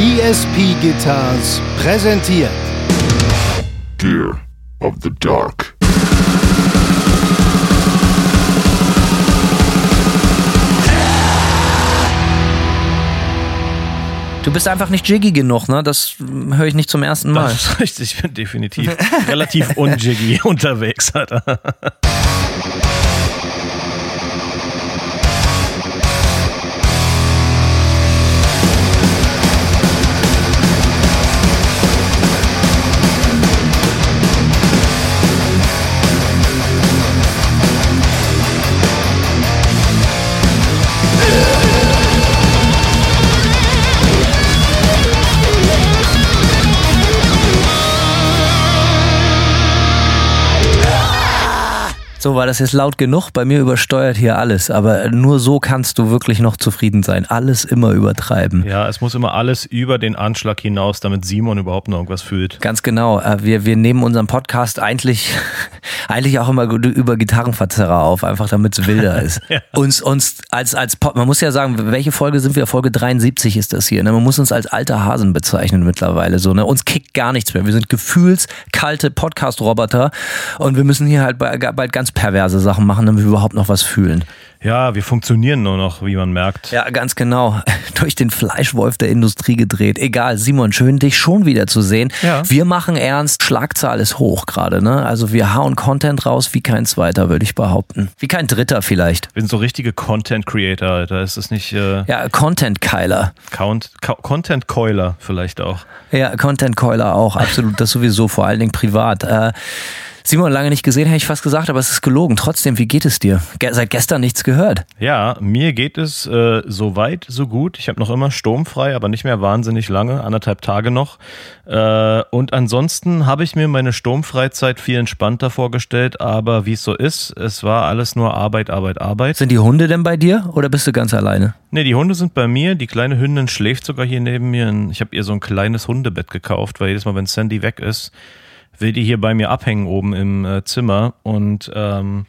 ESP Guitars präsentiert Gear of the Dark. Du bist einfach nicht jiggy genug, ne? Das höre ich nicht zum ersten Mal. Das ist richtig, ich bin definitiv relativ unjiggy unterwegs, Alter. So, war das jetzt laut genug? Bei mir übersteuert hier alles. Aber nur so kannst du wirklich noch zufrieden sein. Alles immer übertreiben. Ja, es muss immer alles über den Anschlag hinaus, damit Simon überhaupt noch irgendwas fühlt. Ganz genau. Äh, Wir, wir nehmen unseren Podcast eigentlich, eigentlich auch immer über Gitarrenverzerrer auf, einfach damit es wilder ist. Ja. Uns, uns als, als Pod, man muss ja sagen, welche Folge sind wir? Folge 73 ist das hier. Ne? Man muss uns als alter Hasen bezeichnen mittlerweile. So, ne? Uns kickt gar nichts mehr. Wir sind gefühlskalte Podcast-Roboter und wir müssen hier halt bald ganz perverse Sachen machen, damit wir überhaupt noch was fühlen. Ja, wir funktionieren nur noch, wie man merkt. Ja, ganz genau. Durch den Fleischwolf der Industrie gedreht. Egal, Simon, schön dich schon wieder zu sehen. Ja. Wir machen ernst, Schlagzahl ist hoch gerade, ne? Also wir hauen Content raus wie kein zweiter, würde ich behaupten. Wie kein dritter vielleicht. Wir sind so richtige Content Creator, Alter. Ist das nicht äh, Ja, Content-Keiler. Count, Ka Content Coiler vielleicht auch? Ja, Content-Keiler auch, absolut. Das sowieso, vor allen Dingen privat. Äh, Simon, lange nicht gesehen, hätte ich fast gesagt, aber es ist gelogen. Trotzdem, wie geht es dir? Ge seit gestern nichts gehört. Ja, mir geht es äh, so weit, so gut. Ich habe noch immer sturmfrei, aber nicht mehr wahnsinnig lange, anderthalb Tage noch. Äh, und ansonsten habe ich mir meine Sturmfreizeit viel entspannter vorgestellt, aber wie es so ist, es war alles nur Arbeit, Arbeit, Arbeit. Sind die Hunde denn bei dir oder bist du ganz alleine? Nee, die Hunde sind bei mir. Die kleine Hündin schläft sogar hier neben mir. Ich habe ihr so ein kleines Hundebett gekauft, weil jedes Mal, wenn Sandy weg ist, will die hier bei mir abhängen oben im äh, Zimmer. Und ähm,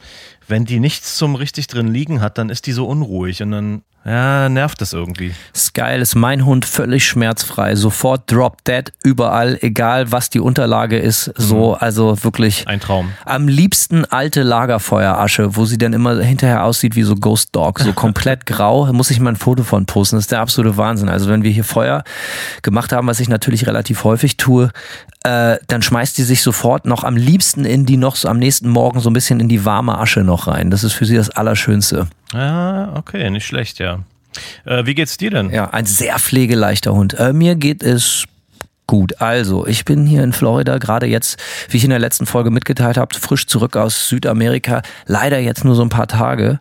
wenn die nichts zum richtig drin liegen hat, dann ist die so unruhig und dann ja, nervt das irgendwie. Ist geil, ist mein Hund völlig schmerzfrei. Sofort drop dead, überall, egal was die Unterlage ist. So, also wirklich. Ein Traum. Am liebsten alte Lagerfeuerasche, wo sie dann immer hinterher aussieht wie so Ghost Dog, so komplett grau. Da muss ich mal ein Foto von posten. Das ist der absolute Wahnsinn. Also wenn wir hier Feuer gemacht haben, was ich natürlich relativ häufig tue, äh, dann schmeißt die sich sofort noch am liebsten in die noch so am nächsten Morgen so ein bisschen in die warme Asche noch rein. Das ist für sie das Allerschönste. Ja, okay, nicht schlecht, ja. Äh, wie geht's dir denn? Ja, ein sehr pflegeleichter Hund. Äh, mir geht es gut. Also, ich bin hier in Florida, gerade jetzt, wie ich in der letzten Folge mitgeteilt habe, frisch zurück aus Südamerika. Leider jetzt nur so ein paar Tage.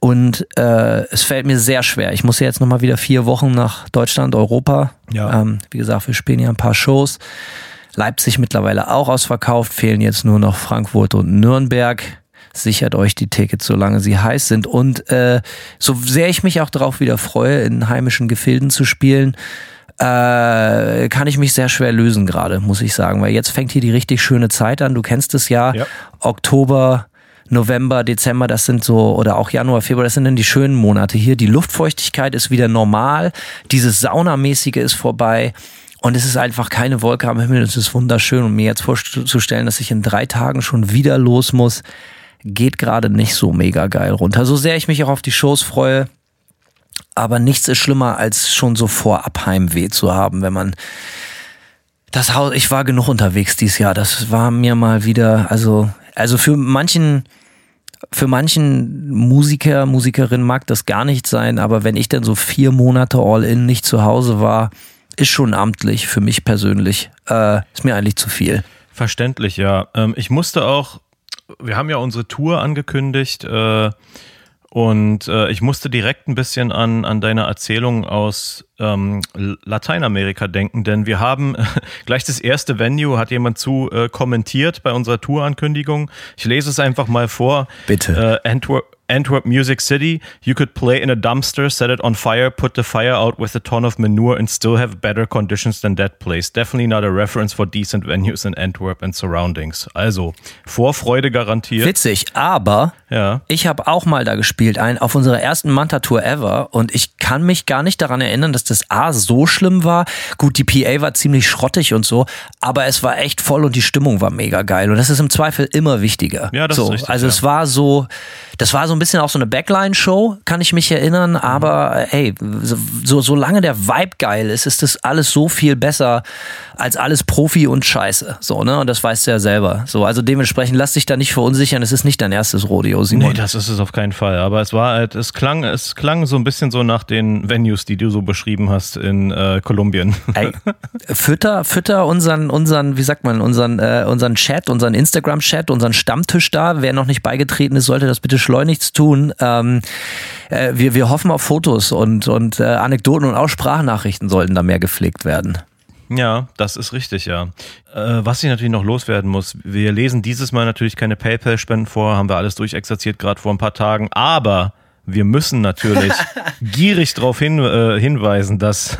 Und äh, es fällt mir sehr schwer. Ich muss ja jetzt nochmal wieder vier Wochen nach Deutschland, Europa. Ja. Ähm, wie gesagt, wir spielen ja ein paar Shows. Leipzig mittlerweile auch ausverkauft, fehlen jetzt nur noch Frankfurt und Nürnberg. Sichert euch die Tickets, solange sie heiß sind. Und äh, so sehr ich mich auch darauf wieder freue, in heimischen Gefilden zu spielen, äh, kann ich mich sehr schwer lösen gerade, muss ich sagen. Weil jetzt fängt hier die richtig schöne Zeit an. Du kennst es ja. Ja. Oktober, November, Dezember, das sind so, oder auch Januar, Februar, das sind dann die schönen Monate hier. Die Luftfeuchtigkeit ist wieder normal. Dieses Saunamäßige ist vorbei. Und es ist einfach keine Wolke am Himmel. Es ist wunderschön. Und mir jetzt vorzustellen, dass ich in drei Tagen schon wieder los muss, geht gerade nicht so mega geil runter. So sehr ich mich auch auf die Shows freue. Aber nichts ist schlimmer, als schon so vorab Heimweh zu haben, wenn man das Haus, ich war genug unterwegs dieses Jahr. Das war mir mal wieder, also, also für manchen, für manchen Musiker, Musikerin mag das gar nicht sein, aber wenn ich dann so vier Monate all in nicht zu Hause war, ist schon amtlich für mich persönlich. Äh, ist mir eigentlich zu viel. Verständlich, ja. Ähm, ich musste auch, wir haben ja unsere Tour angekündigt äh, und äh, ich musste direkt ein bisschen an, an deine Erzählung aus ähm, Lateinamerika denken, denn wir haben gleich das erste Venue, hat jemand zu äh, kommentiert bei unserer Tourankündigung. Ich lese es einfach mal vor. Bitte. Äh, Antwerp, Antwerp Music City, you could play in a dumpster, set it on fire, put the fire out with a ton of manure and still have better conditions than that place. Definitely not a reference for decent venues in Antwerp and surroundings. Also, Vorfreude garantiert. Witzig, aber Ja. ich habe auch mal da gespielt, ein, auf unserer ersten Manta-Tour ever und ich kann mich gar nicht daran erinnern, dass dass das A so schlimm war. Gut, die PA war ziemlich schrottig und so, aber es war echt voll und die Stimmung war mega geil. Und das ist im Zweifel immer wichtiger. Ja, das so, ist richtig, Also ja. es war so, das war so ein bisschen auch so eine Backline-Show, kann ich mich erinnern. Aber hey, so, solange der Vibe geil ist, ist das alles so viel besser als alles Profi und Scheiße. So, ne? Und das weißt du ja selber. So, also dementsprechend lass dich da nicht verunsichern. Es ist nicht dein erstes Rodeo, Simon. Nee, das ist es auf keinen Fall. Aber es war halt, es klang, es klang so ein bisschen so nach den Venues, die du so beschrieben hast in äh, Kolumbien. Ey, fütter, fütter unseren, unseren, wie sagt man, unseren, äh, unseren Chat, unseren Instagram-Chat, unseren Stammtisch da. Wer noch nicht beigetreten ist, sollte das bitte schleunigst tun. Ähm, äh, wir, wir hoffen auf Fotos und, und äh, Anekdoten und auch Sprachnachrichten sollten da mehr gepflegt werden. Ja, das ist richtig, ja. Äh, was ich natürlich noch loswerden muss, wir lesen dieses Mal natürlich keine PayPal-Spenden vor, haben wir alles durchexerziert gerade vor ein paar Tagen, aber wir müssen natürlich gierig darauf hin, äh, hinweisen, dass,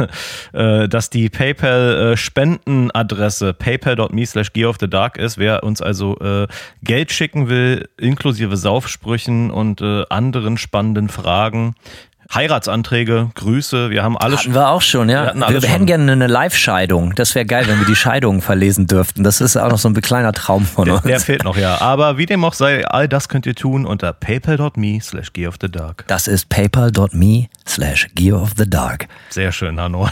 äh, dass die PayPal-Spendenadresse paypal.me slash gear of the dark ist. Wer uns also äh, Geld schicken will, inklusive Saufsprüchen und äh, anderen spannenden Fragen, Heiratsanträge, Grüße, wir haben alles. Hatten wir auch schon, Wir ja. Wir, alles hätten schon. gerne eine Live-Scheidung. Das wäre geil, wenn wir die Scheidungen verlesen dürften. Das ist auch noch so ein kleiner Traum von uns. Der fehlt noch, ja. Aber wie dem auch sei, all das könnt ihr tun unter paypal.me slash gear of the dark. Das ist paypal.me slash gear of the dark. Sehr schön, Hanno.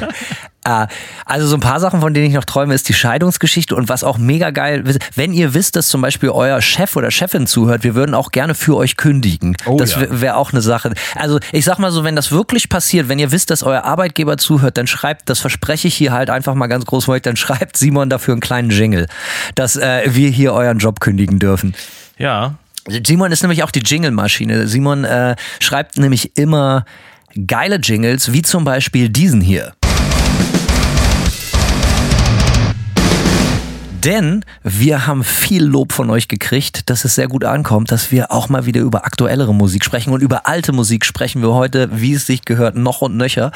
Äh, Also so ein paar Sachen, von denen ich noch träume, ist die Scheidungsgeschichte und was auch mega geil ist, wenn ihr wisst, dass zum Beispiel euer Chef oder Chefin zuhört, wir würden auch gerne für euch kündigen. Oh das ja. wäre auch eine Sache. Also ich sag mal so, wenn das wirklich passiert, wenn ihr wisst, dass euer Arbeitgeber zuhört, dann schreibt, das verspreche ich hier halt einfach mal ganz groß dann schreibt Simon dafür einen kleinen Jingle, dass äh, wir hier euren Job kündigen dürfen. Ja, Simon ist nämlich auch die Jingle-Maschine. Simon äh, schreibt nämlich immer geile Jingles, wie zum Beispiel diesen hier. Denn wir haben viel Lob von euch gekriegt, dass es sehr gut ankommt, dass wir auch mal wieder über aktuellere Musik sprechen. Und über alte Musik sprechen wir heute, wie es sich gehört, noch und nöcher.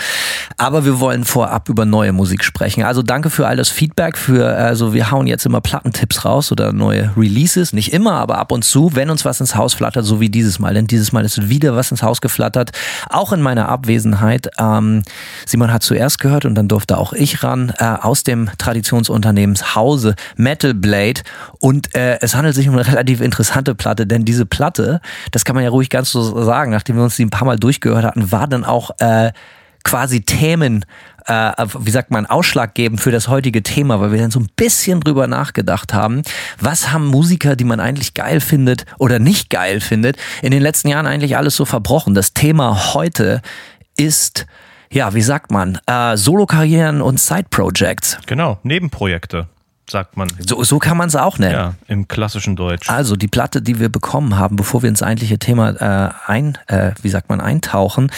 Aber wir wollen vorab über neue Musik sprechen. Also danke für all das Feedback. Für, also wir hauen jetzt immer Plattentipps raus oder neue Releases. Nicht immer, aber ab und zu, wenn uns was ins Haus flattert, so wie dieses Mal. Denn dieses Mal ist wieder was ins Haus geflattert. Auch in meiner Abwesenheit. Ähm, Simon hat zuerst gehört und dann durfte auch ich ran äh, aus dem Traditionsunternehmens Hause Metal Blade. Und äh, es handelt sich um eine relativ interessante Platte, denn diese Platte, das kann man ja ruhig ganz so sagen, nachdem wir uns die ein paar Mal durchgehört hatten, war dann auch äh, quasi Themen, äh, wie sagt man, ausschlaggebend für das heutige Thema, weil wir dann so ein bisschen drüber nachgedacht haben, was haben Musiker, die man eigentlich geil findet oder nicht geil findet, in den letzten Jahren eigentlich alles so verbrochen. Das Thema heute ist, ja, wie sagt man, äh, Solokarrieren und Side-Projects. genau. Nebenprojekte, sagt man. So, so kann man es auch nennen. Ja, im klassischen Deutsch. Also die Platte, die wir bekommen haben, bevor wir ins eigentliche Thema äh, ein, äh, wie sagt man, eintauchen,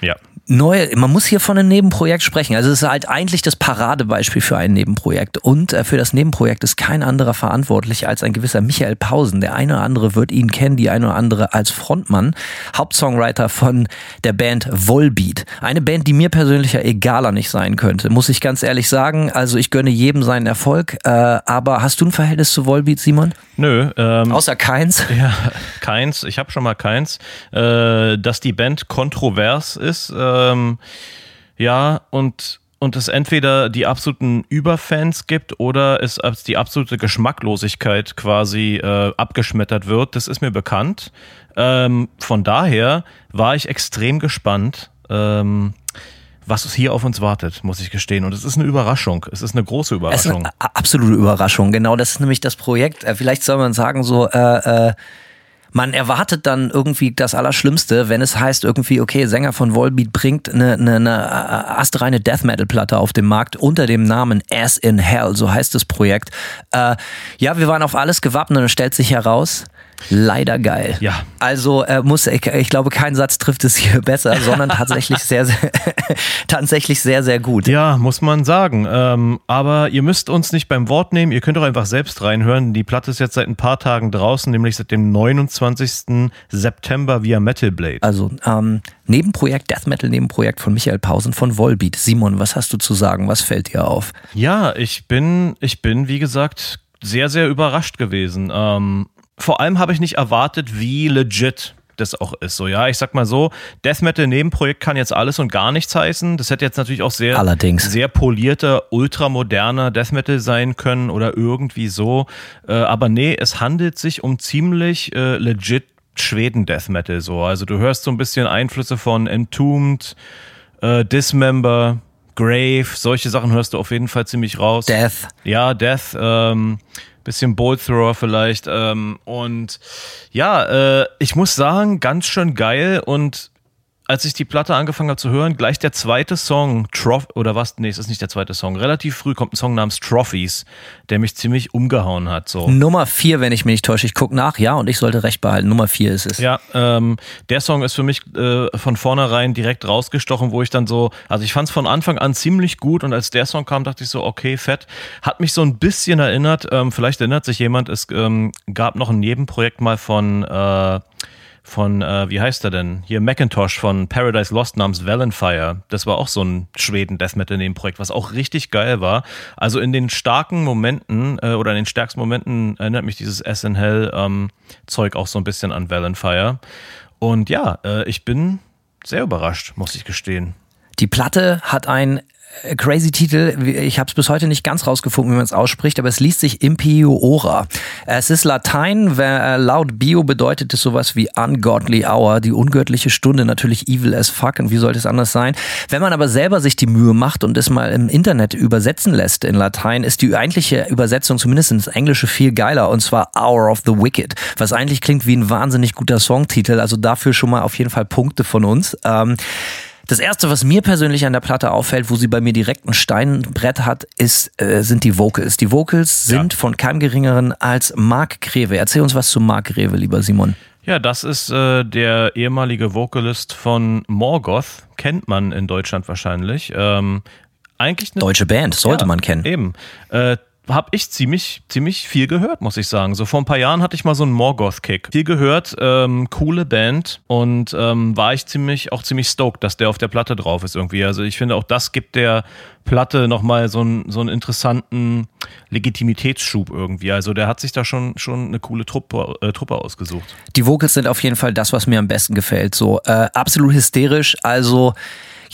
Ja. Neue, man muss hier von einem Nebenprojekt sprechen. Also es ist halt eigentlich das Paradebeispiel für ein Nebenprojekt. Und äh, für das Nebenprojekt ist kein anderer verantwortlich als ein gewisser Michael Pausen. Der eine oder andere wird ihn kennen, die eine oder andere als Frontmann, Hauptsongwriter von der Band Volbeat. Eine Band, die mir persönlich ja egaler nicht sein könnte, muss ich ganz ehrlich sagen. Also ich gönne jedem seinen Erfolg. Äh, aber hast du ein Verhältnis zu Volbeat, Simon? Nö, ähm, Außer keins? Ja, keins. Ich habe schon mal keins. Äh, dass die Band kontrovers ist, ähm, ja, und, und es entweder die absoluten Überfans gibt oder es als die absolute Geschmacklosigkeit quasi äh, abgeschmettert wird, das ist mir bekannt. Ähm, von daher war ich extrem gespannt. Ähm, was hier auf uns wartet, muss ich gestehen. Und es ist eine Überraschung. Es ist eine große Es ist Überraschung. eine absolute Überraschung. Genau, das ist nämlich das Projekt. Äh, Vielleicht soll man sagen, so, äh, äh, man erwartet dann irgendwie das Allerschlimmste, wenn es heißt irgendwie, okay, Sänger von Volbeat bringt eine, eine, eine äh, astreine Death Metal Platte auf den Markt unter dem Namen As in Hell, so heißt das Projekt. Äh, ja, wir waren auf alles gewappnet und es stellt sich heraus, leider geil. Ja. Also äh, muss ich, ich glaube, kein Satz trifft es hier besser, sondern tatsächlich sehr, sehr, tatsächlich sehr, sehr gut. Ja, muss man sagen. Ähm, aber ihr müsst uns nicht beim Wort nehmen. Ihr könnt doch einfach selbst reinhören. Die Platte ist jetzt seit ein paar Tagen draußen, nämlich seit dem 29. September via Metal Blade. Also ähm, Nebenprojekt, Death Metal Nebenprojekt von Michael Pausen von Volbeat. Simon, was hast du zu sagen? Was fällt dir auf? Ja, ich bin, ich bin, wie gesagt, sehr, sehr überrascht gewesen. Ähm, vor allem habe ich nicht erwartet, wie legit das auch ist. So, ja, ich sag mal so, Death Metal Nebenprojekt kann jetzt alles und gar nichts heißen. Das hätte jetzt natürlich auch sehr, Allerdings. sehr polierter, ultramoderner Death Metal sein können oder irgendwie so. Äh, aber nee, es handelt sich um ziemlich äh, legit Schweden Death Metal so. Also du hörst so ein bisschen Einflüsse von Entombed, äh, Dismember, Grave, solche Sachen hörst du auf jeden Fall ziemlich raus. Death. Ja, Death, ähm, bisschen Bolt Thrower vielleicht. Ähm, und ja, äh, ich muss sagen, ganz schön geil und als ich die Platte angefangen habe zu hören, gleich der zweite Song, Troph oder was? Nee, es ist nicht der zweite Song. Relativ früh kommt ein Song namens Trophies, der mich ziemlich umgehauen hat. So. Nummer vier, wenn ich mich nicht täusche. Ich gucke nach, ja, und ich sollte recht behalten. Nummer vier ist es. Ja, ähm, der Song ist für mich äh, von vornherein direkt rausgestochen, wo ich dann so, also ich fand es von Anfang an ziemlich gut und als der Song kam, dachte ich so, okay, fett. Hat mich so ein bisschen erinnert, ähm, vielleicht erinnert sich jemand, es ähm, gab noch ein Nebenprojekt mal von äh, von, äh, wie heißt er denn? Hier Macintosh von Paradise Lost namens Valenfire. Das war auch so ein Schweden-Death Metal-Nebenprojekt, was auch richtig geil war. Also in den starken Momenten äh, oder in den stärksten Momenten erinnert mich dieses SN Hell-Zeug ähm, auch so ein bisschen an Valenfire. Und ja, äh, ich bin sehr überrascht, muss ich gestehen. Die Platte hat ein crazy Titel. Ich habe es bis heute nicht ganz rausgefunden, wie man es ausspricht, aber es liest sich Impio Ora. Es ist Latein, äh, laut Bio bedeutet es sowas wie Ungodly Hour, die ungöttliche Stunde, natürlich evil as fuck und wie sollte es anders sein? Wenn man aber selber sich die Mühe macht und es mal im Internet übersetzen lässt in Latein, ist die eigentliche Übersetzung zumindest ins Englische viel geiler und zwar Hour of the Wicked, was eigentlich klingt wie ein wahnsinnig guter Songtitel, also dafür schon mal auf jeden Fall Punkte von uns. Ähm, das erste, was mir persönlich an der Platte auffällt, wo sie bei mir direkt ein Steinbrett hat, ist, äh, sind die Vocals. Die Vocals sind ja. von keinem geringeren als Mark Greve. Erzähl uns was zu Mark Greve, lieber Simon. Ja, das ist äh, der ehemalige Vocalist von Morgoth. Kennt man in Deutschland wahrscheinlich. Ähm, eigentlich eine deutsche Band, sollte ja, man kennen. Eben. Äh, habe ich ziemlich, ziemlich viel gehört, muss ich sagen. So vor ein paar Jahren hatte ich mal so einen Morgoth-Kick. Viel gehört, ähm, coole Band und ähm, war ich ziemlich, auch ziemlich stoked, dass der auf der Platte drauf ist irgendwie. Also ich finde auch das gibt der Platte nochmal so einen, so einen interessanten Legitimitätsschub irgendwie. Also der hat sich da schon, schon eine coole Truppe, äh, Truppe ausgesucht. Die Vocals sind auf jeden Fall das, was mir am besten gefällt. So äh, absolut hysterisch, also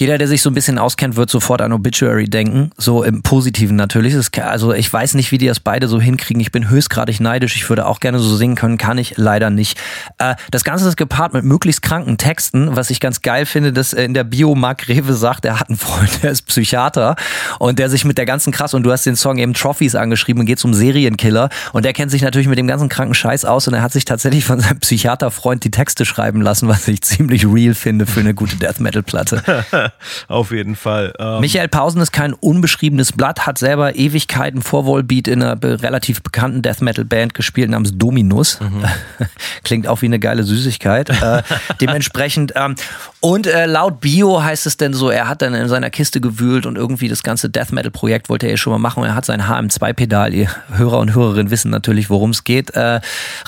jeder, der sich so ein bisschen auskennt, wird sofort an Obituary denken. So im Positiven natürlich. also ich weiß nicht, wie die das beide so hinkriegen. Ich bin höchstgradig neidisch. Ich würde auch gerne so singen können, kann ich leider nicht. Äh, das Ganze ist gepaart mit möglichst kranken Texten, was ich ganz geil finde, dass in der Bio Mark Rewe sagt, er hat einen Freund, der ist Psychiater und der sich mit der ganzen krass und du hast den Song eben Trophies angeschrieben und geht zum Serienkiller und der kennt sich natürlich mit dem ganzen kranken Scheiß aus und er hat sich tatsächlich von seinem Psychiaterfreund die Texte schreiben lassen, was ich ziemlich real finde für eine gute Death Metal Platte. Auf jeden Fall. Ähm Michael Pausen ist kein unbeschriebenes Blatt, hat selber Ewigkeiten vor Volbeat in einer relativ bekannten Death Metal Band gespielt namens Dominus. Mhm. Klingt auch wie eine geile Süßigkeit. äh, dementsprechend. Ähm, und äh, laut Bio heißt es denn so, er hat dann in seiner Kiste gewühlt und irgendwie das ganze Death Metal Projekt wollte er ja schon mal machen. Und er hat sein HM2-Pedal, ihr Hörer und Hörerinnen wissen natürlich, worum es geht, äh,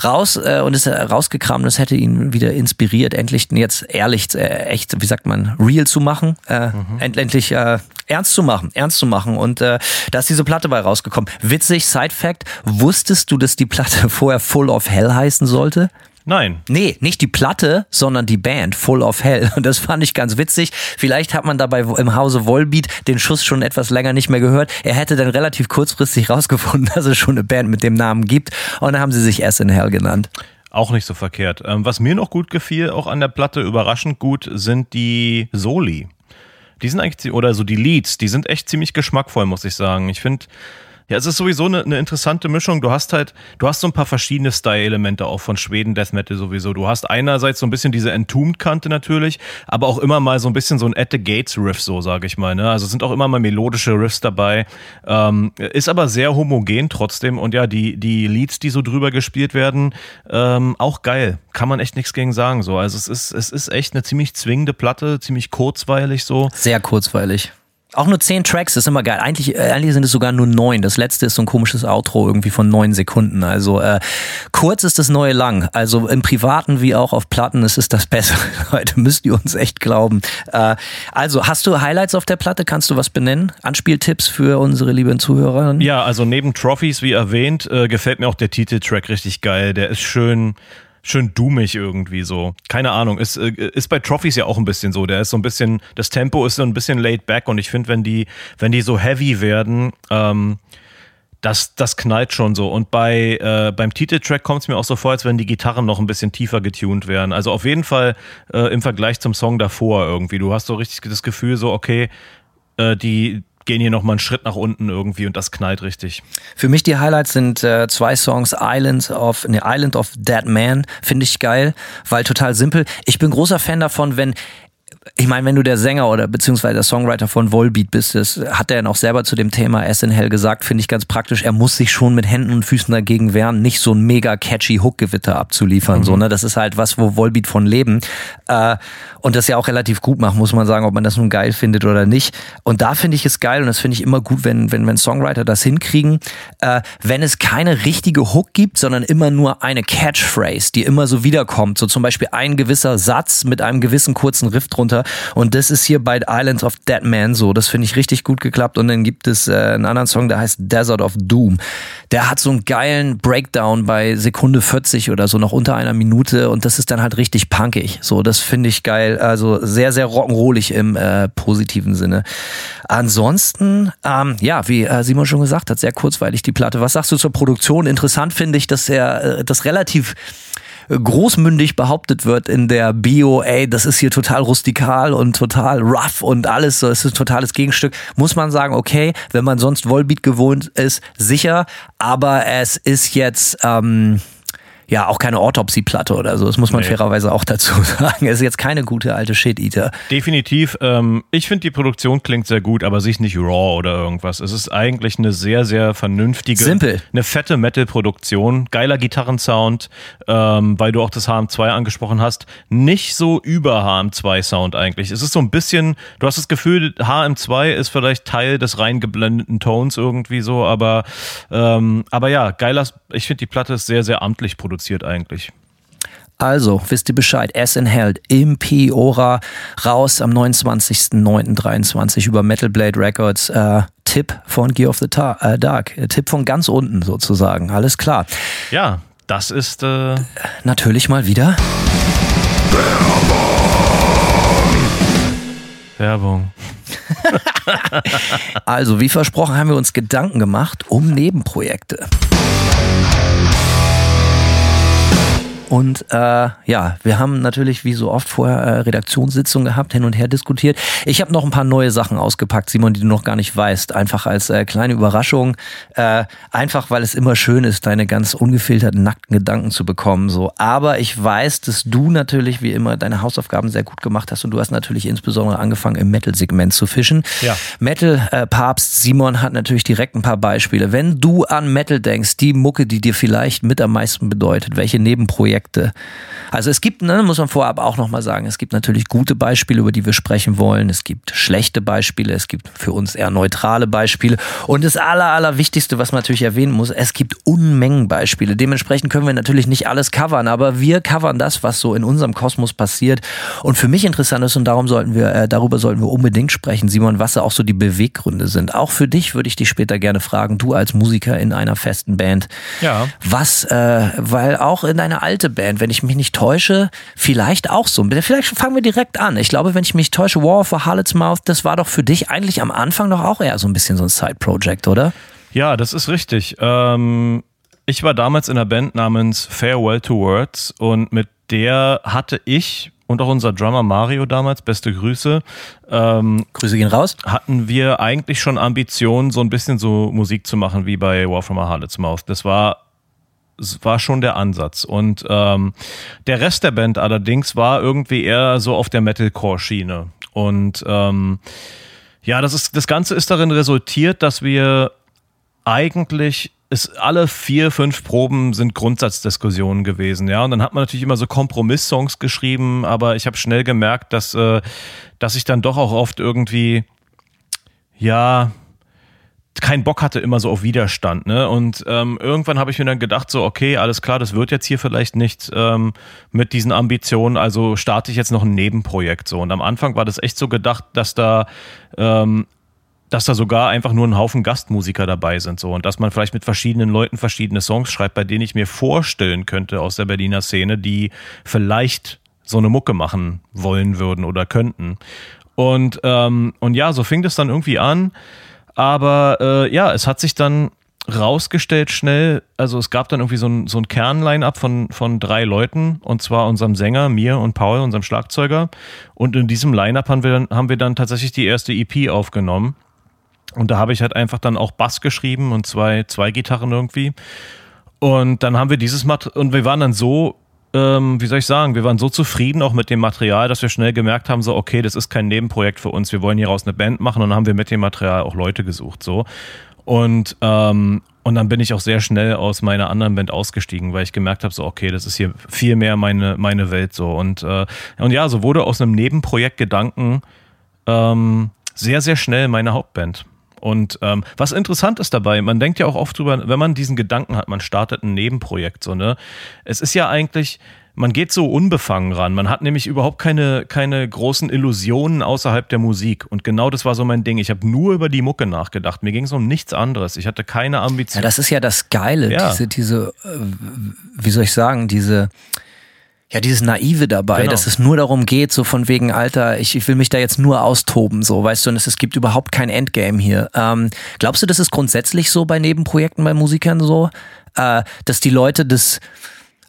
raus äh, und ist rausgekramt. Das hätte ihn wieder inspiriert, endlich jetzt ehrlich, äh, echt, wie sagt man, real zu machen äh, mhm. endlich äh, ernst zu machen, ernst zu machen. Und äh, da ist diese Platte bei rausgekommen. Witzig, Side Fact, wusstest du, dass die Platte vorher Full of Hell heißen sollte? Nein. Nee, nicht die Platte, sondern die Band Full of Hell. Und das fand ich ganz witzig. Vielleicht hat man dabei im Hause Volbeat den Schuss schon etwas länger nicht mehr gehört. Er hätte dann relativ kurzfristig rausgefunden, dass es schon eine Band mit dem Namen gibt. Und dann haben sie sich S in Hell genannt. Auch nicht so verkehrt. Ähm, was mir noch gut gefiel, auch an der Platte, überraschend gut, sind die Soli. Die sind eigentlich, oder so die Leads, die sind echt ziemlich geschmackvoll, muss ich sagen. Ich finde, ja, es ist sowieso eine, eine, interessante Mischung. Du hast halt, du hast so ein paar verschiedene Style-Elemente auch von Schweden Death Metal sowieso. Du hast einerseits so ein bisschen diese Entombed-Kante natürlich, aber auch immer mal so ein bisschen so ein At the Gates-Riff, so sage ich mal. Ne? Also sind auch immer mal melodische Riffs dabei. Ähm, ist aber sehr homogen trotzdem. Und ja, die, die Leads, die so drüber gespielt werden, ähm, auch geil. Kann man echt nichts gegen sagen. So. Also es ist, es ist echt eine ziemlich zwingende Platte, ziemlich kurzweilig so. Sehr kurzweilig. Auch nur zehn Tracks, ist immer geil. Eigentlich, äh, eigentlich sind es sogar nur neun. Das letzte ist so ein komisches Outro irgendwie von neun Sekunden. Also äh, kurz ist das neue lang. Also im Privaten wie auch auf Platten ist es das Bessere. Leute, müsst ihr uns echt glauben. Äh, also, hast du Highlights auf der Platte? Kannst du was benennen? Anspieltipps für unsere lieben Zuhörer? Ja, also neben Trophies, wie erwähnt, äh, gefällt mir auch der Titeltrack richtig geil. Der ist schön schön doomig irgendwie so. Keine Ahnung. Ist, äh, ist bei Trophies ja auch ein bisschen so. Der ist so ein bisschen, das Tempo ist so ein bisschen laid back und ich finde, wenn die, wenn die so heavy werden, ähm, das, das knallt schon so. Und bei, äh, beim Titeltrack kommt es mir auch so vor, als wenn die Gitarren noch ein bisschen tiefer getuned wären. Also auf jeden Fall äh, im Vergleich zum Song davor irgendwie. Du hast so richtig das Gefühl, so, okay, äh, die, gehen hier nochmal einen Schritt nach unten irgendwie und das knallt richtig. Für mich die Highlights sind äh, zwei Songs, Island of, ne, Island of Dead Man, finde ich geil, weil total simpel. Ich bin großer Fan davon, wenn ich meine, wenn du der Sänger oder beziehungsweise der Songwriter von Volbeat bist, das hat er noch selber zu dem Thema SNL gesagt, finde ich ganz praktisch. Er muss sich schon mit Händen und Füßen dagegen wehren, nicht so ein mega catchy Hook-Gewitter abzuliefern. Mhm. So, ne? Das ist halt was, wo Volbeat von leben. Äh, und das ja auch relativ gut macht, muss man sagen, ob man das nun geil findet oder nicht. Und da finde ich es geil und das finde ich immer gut, wenn, wenn, wenn Songwriter das hinkriegen, äh, wenn es keine richtige Hook gibt, sondern immer nur eine Catchphrase, die immer so wiederkommt. So zum Beispiel ein gewisser Satz mit einem gewissen kurzen Riff drunter. Und das ist hier bei Islands of Dead Man so. Das finde ich richtig gut geklappt. Und dann gibt es äh, einen anderen Song, der heißt Desert of Doom. Der hat so einen geilen Breakdown bei Sekunde 40 oder so, noch unter einer Minute. Und das ist dann halt richtig punkig. So, das finde ich geil. Also sehr, sehr rock'n'rollig im äh, positiven Sinne. Ansonsten, ähm, ja, wie äh, Simon schon gesagt hat, sehr kurzweilig die Platte. Was sagst du zur Produktion? Interessant finde ich, dass er äh, das relativ großmündig behauptet wird in der Bio, ey, das ist hier total rustikal und total rough und alles, so, es ist ein totales Gegenstück, muss man sagen, okay, wenn man sonst Volbeat gewohnt ist, sicher, aber es ist jetzt, ähm, ja auch keine Autopsieplatte oder so. Das muss man nee. fairerweise auch dazu sagen. Es ist jetzt keine gute alte Shit-Eater. Definitiv. Ähm, ich finde, die Produktion klingt sehr gut, aber sie ist nicht raw oder irgendwas. Es ist eigentlich eine sehr, sehr vernünftige, Simpel. eine fette Metal-Produktion. Geiler Gitarrensound, ähm, weil du auch das HM2 angesprochen hast. Nicht so über HM2-Sound eigentlich. Es ist so ein bisschen, du hast das Gefühl, HM2 ist vielleicht Teil des reingeblendeten Tones irgendwie so, aber, ähm, aber ja, geiler, ich finde die Platte ist sehr, sehr amtlich produziert produziert eigentlich. Also, wisst ihr Bescheid, Essen hält im Piora raus am 29.09.23 über Metal Blade Records. Äh, Tipp von Gear of the Tar äh, Dark. Äh, Tipp von ganz unten sozusagen. Alles klar. Ja, das ist äh natürlich mal wieder Werbung. Werbung. also, wie versprochen, haben wir uns Gedanken gemacht um Nebenprojekte. Und äh, ja, wir haben natürlich wie so oft vorher äh, Redaktionssitzungen gehabt, hin und her diskutiert. Ich habe noch ein paar neue Sachen ausgepackt, Simon, die du noch gar nicht weißt. Einfach als äh, kleine Überraschung. Äh, einfach, weil es immer schön ist, deine ganz ungefilterten, nackten Gedanken zu bekommen. So. Aber ich weiß, dass du natürlich wie immer deine Hausaufgaben sehr gut gemacht hast und du hast natürlich insbesondere angefangen, im Metal-Segment zu fischen. Ja. Metal-Papst Simon hat natürlich direkt ein paar Beispiele. Wenn du an Metal denkst, die Mucke, die dir vielleicht mit am meisten bedeutet, welche Nebenprojekte Projekte. Also es gibt, ne, muss man vorab auch nochmal sagen, es gibt natürlich gute Beispiele, über die wir sprechen wollen. Es gibt schlechte Beispiele, es gibt für uns eher neutrale Beispiele. Und das Aller, Allerwichtigste, was man natürlich erwähnen muss, es gibt Unmengen Beispiele. Dementsprechend können wir natürlich nicht alles covern, aber wir covern das, was so in unserem Kosmos passiert. Und für mich interessant ist, und darum sollten wir, äh, darüber sollten wir unbedingt sprechen, Simon, was auch so die Beweggründe sind. Auch für dich würde ich dich später gerne fragen, du als Musiker in einer festen Band. Ja. Was, äh, weil auch in deine alte Band, wenn ich mich nicht täusche, vielleicht auch so. Vielleicht fangen wir direkt an. Ich glaube, wenn ich mich täusche, War of a Harlot's Mouth, das war doch für dich eigentlich am Anfang doch auch eher so ein bisschen so ein Side-Project, oder? Ja, das ist richtig. Ähm, ich war damals in einer Band namens Farewell to Words und mit der hatte ich und auch unser Drummer Mario damals, beste Grüße. Ähm, Grüße gehen raus. Hatten wir eigentlich schon Ambitionen, so ein bisschen so Musik zu machen wie bei War from a Harlot's Mouth. Das war war schon der Ansatz. Und ähm, der Rest der Band allerdings war irgendwie eher so auf der Metalcore-Schiene. Und ähm, ja, das ist, das Ganze ist darin resultiert, dass wir eigentlich es alle vier, fünf Proben sind Grundsatzdiskussionen gewesen, ja. Und dann hat man natürlich immer so Kompromisssongs geschrieben, aber ich habe schnell gemerkt, dass, äh, dass ich dann doch auch oft irgendwie, ja, keinen Bock hatte immer so auf Widerstand. Ne? Und ähm, irgendwann habe ich mir dann gedacht, so, okay, alles klar, das wird jetzt hier vielleicht nicht ähm, mit diesen Ambitionen, also starte ich jetzt noch ein Nebenprojekt so. Und am Anfang war das echt so gedacht, dass da ähm, dass da sogar einfach nur ein Haufen Gastmusiker dabei sind so und dass man vielleicht mit verschiedenen Leuten verschiedene Songs schreibt, bei denen ich mir vorstellen könnte aus der Berliner Szene, die vielleicht so eine Mucke machen wollen würden oder könnten. Und, ähm, und ja, so fing das dann irgendwie an. Aber äh, ja, es hat sich dann rausgestellt schnell, also es gab dann irgendwie so ein, so ein Kernline-up von, von drei Leuten, und zwar unserem Sänger, mir und Paul, unserem Schlagzeuger. Und in diesem Line-up haben wir, dann, haben wir dann tatsächlich die erste EP aufgenommen. Und da habe ich halt einfach dann auch Bass geschrieben und zwei, zwei Gitarren irgendwie. Und dann haben wir dieses Material, und wir waren dann so, ähm, wie soll ich sagen, wir waren so zufrieden auch mit dem Material, dass wir schnell gemerkt haben, so, okay, das ist kein Nebenprojekt für uns, wir wollen hieraus eine Band machen und dann haben wir mit dem Material auch Leute gesucht, so. Und, ähm, und dann bin ich auch sehr schnell aus meiner anderen Band ausgestiegen, weil ich gemerkt habe, so, okay, das ist hier viel mehr meine, meine Welt so. Und, äh, und ja, so wurde aus einem Nebenprojekt Gedanken ähm, sehr, sehr schnell meine Hauptband. Und ähm, was interessant ist dabei, man denkt ja auch oft drüber, wenn man diesen Gedanken hat, man startet ein Nebenprojekt, so, ne? Es ist ja eigentlich, man geht so unbefangen ran. Man hat nämlich überhaupt keine, keine großen Illusionen außerhalb der Musik. Und genau das war so mein Ding. Ich habe nur über die Mucke nachgedacht. Mir ging es um nichts anderes. Ich hatte keine Ambition. Ja, das ist ja das Geile, Ja. diese, diese, äh, wie soll ich sagen, diese, ja, dieses Naive dabei, Genau. dass es nur darum geht, so von wegen, Alter, ich, ich will mich da jetzt nur austoben, so, weißt du, und es, es gibt überhaupt kein Endgame hier. Ähm, glaubst du, das ist grundsätzlich so bei Nebenprojekten bei Musikern so, äh, dass die Leute das,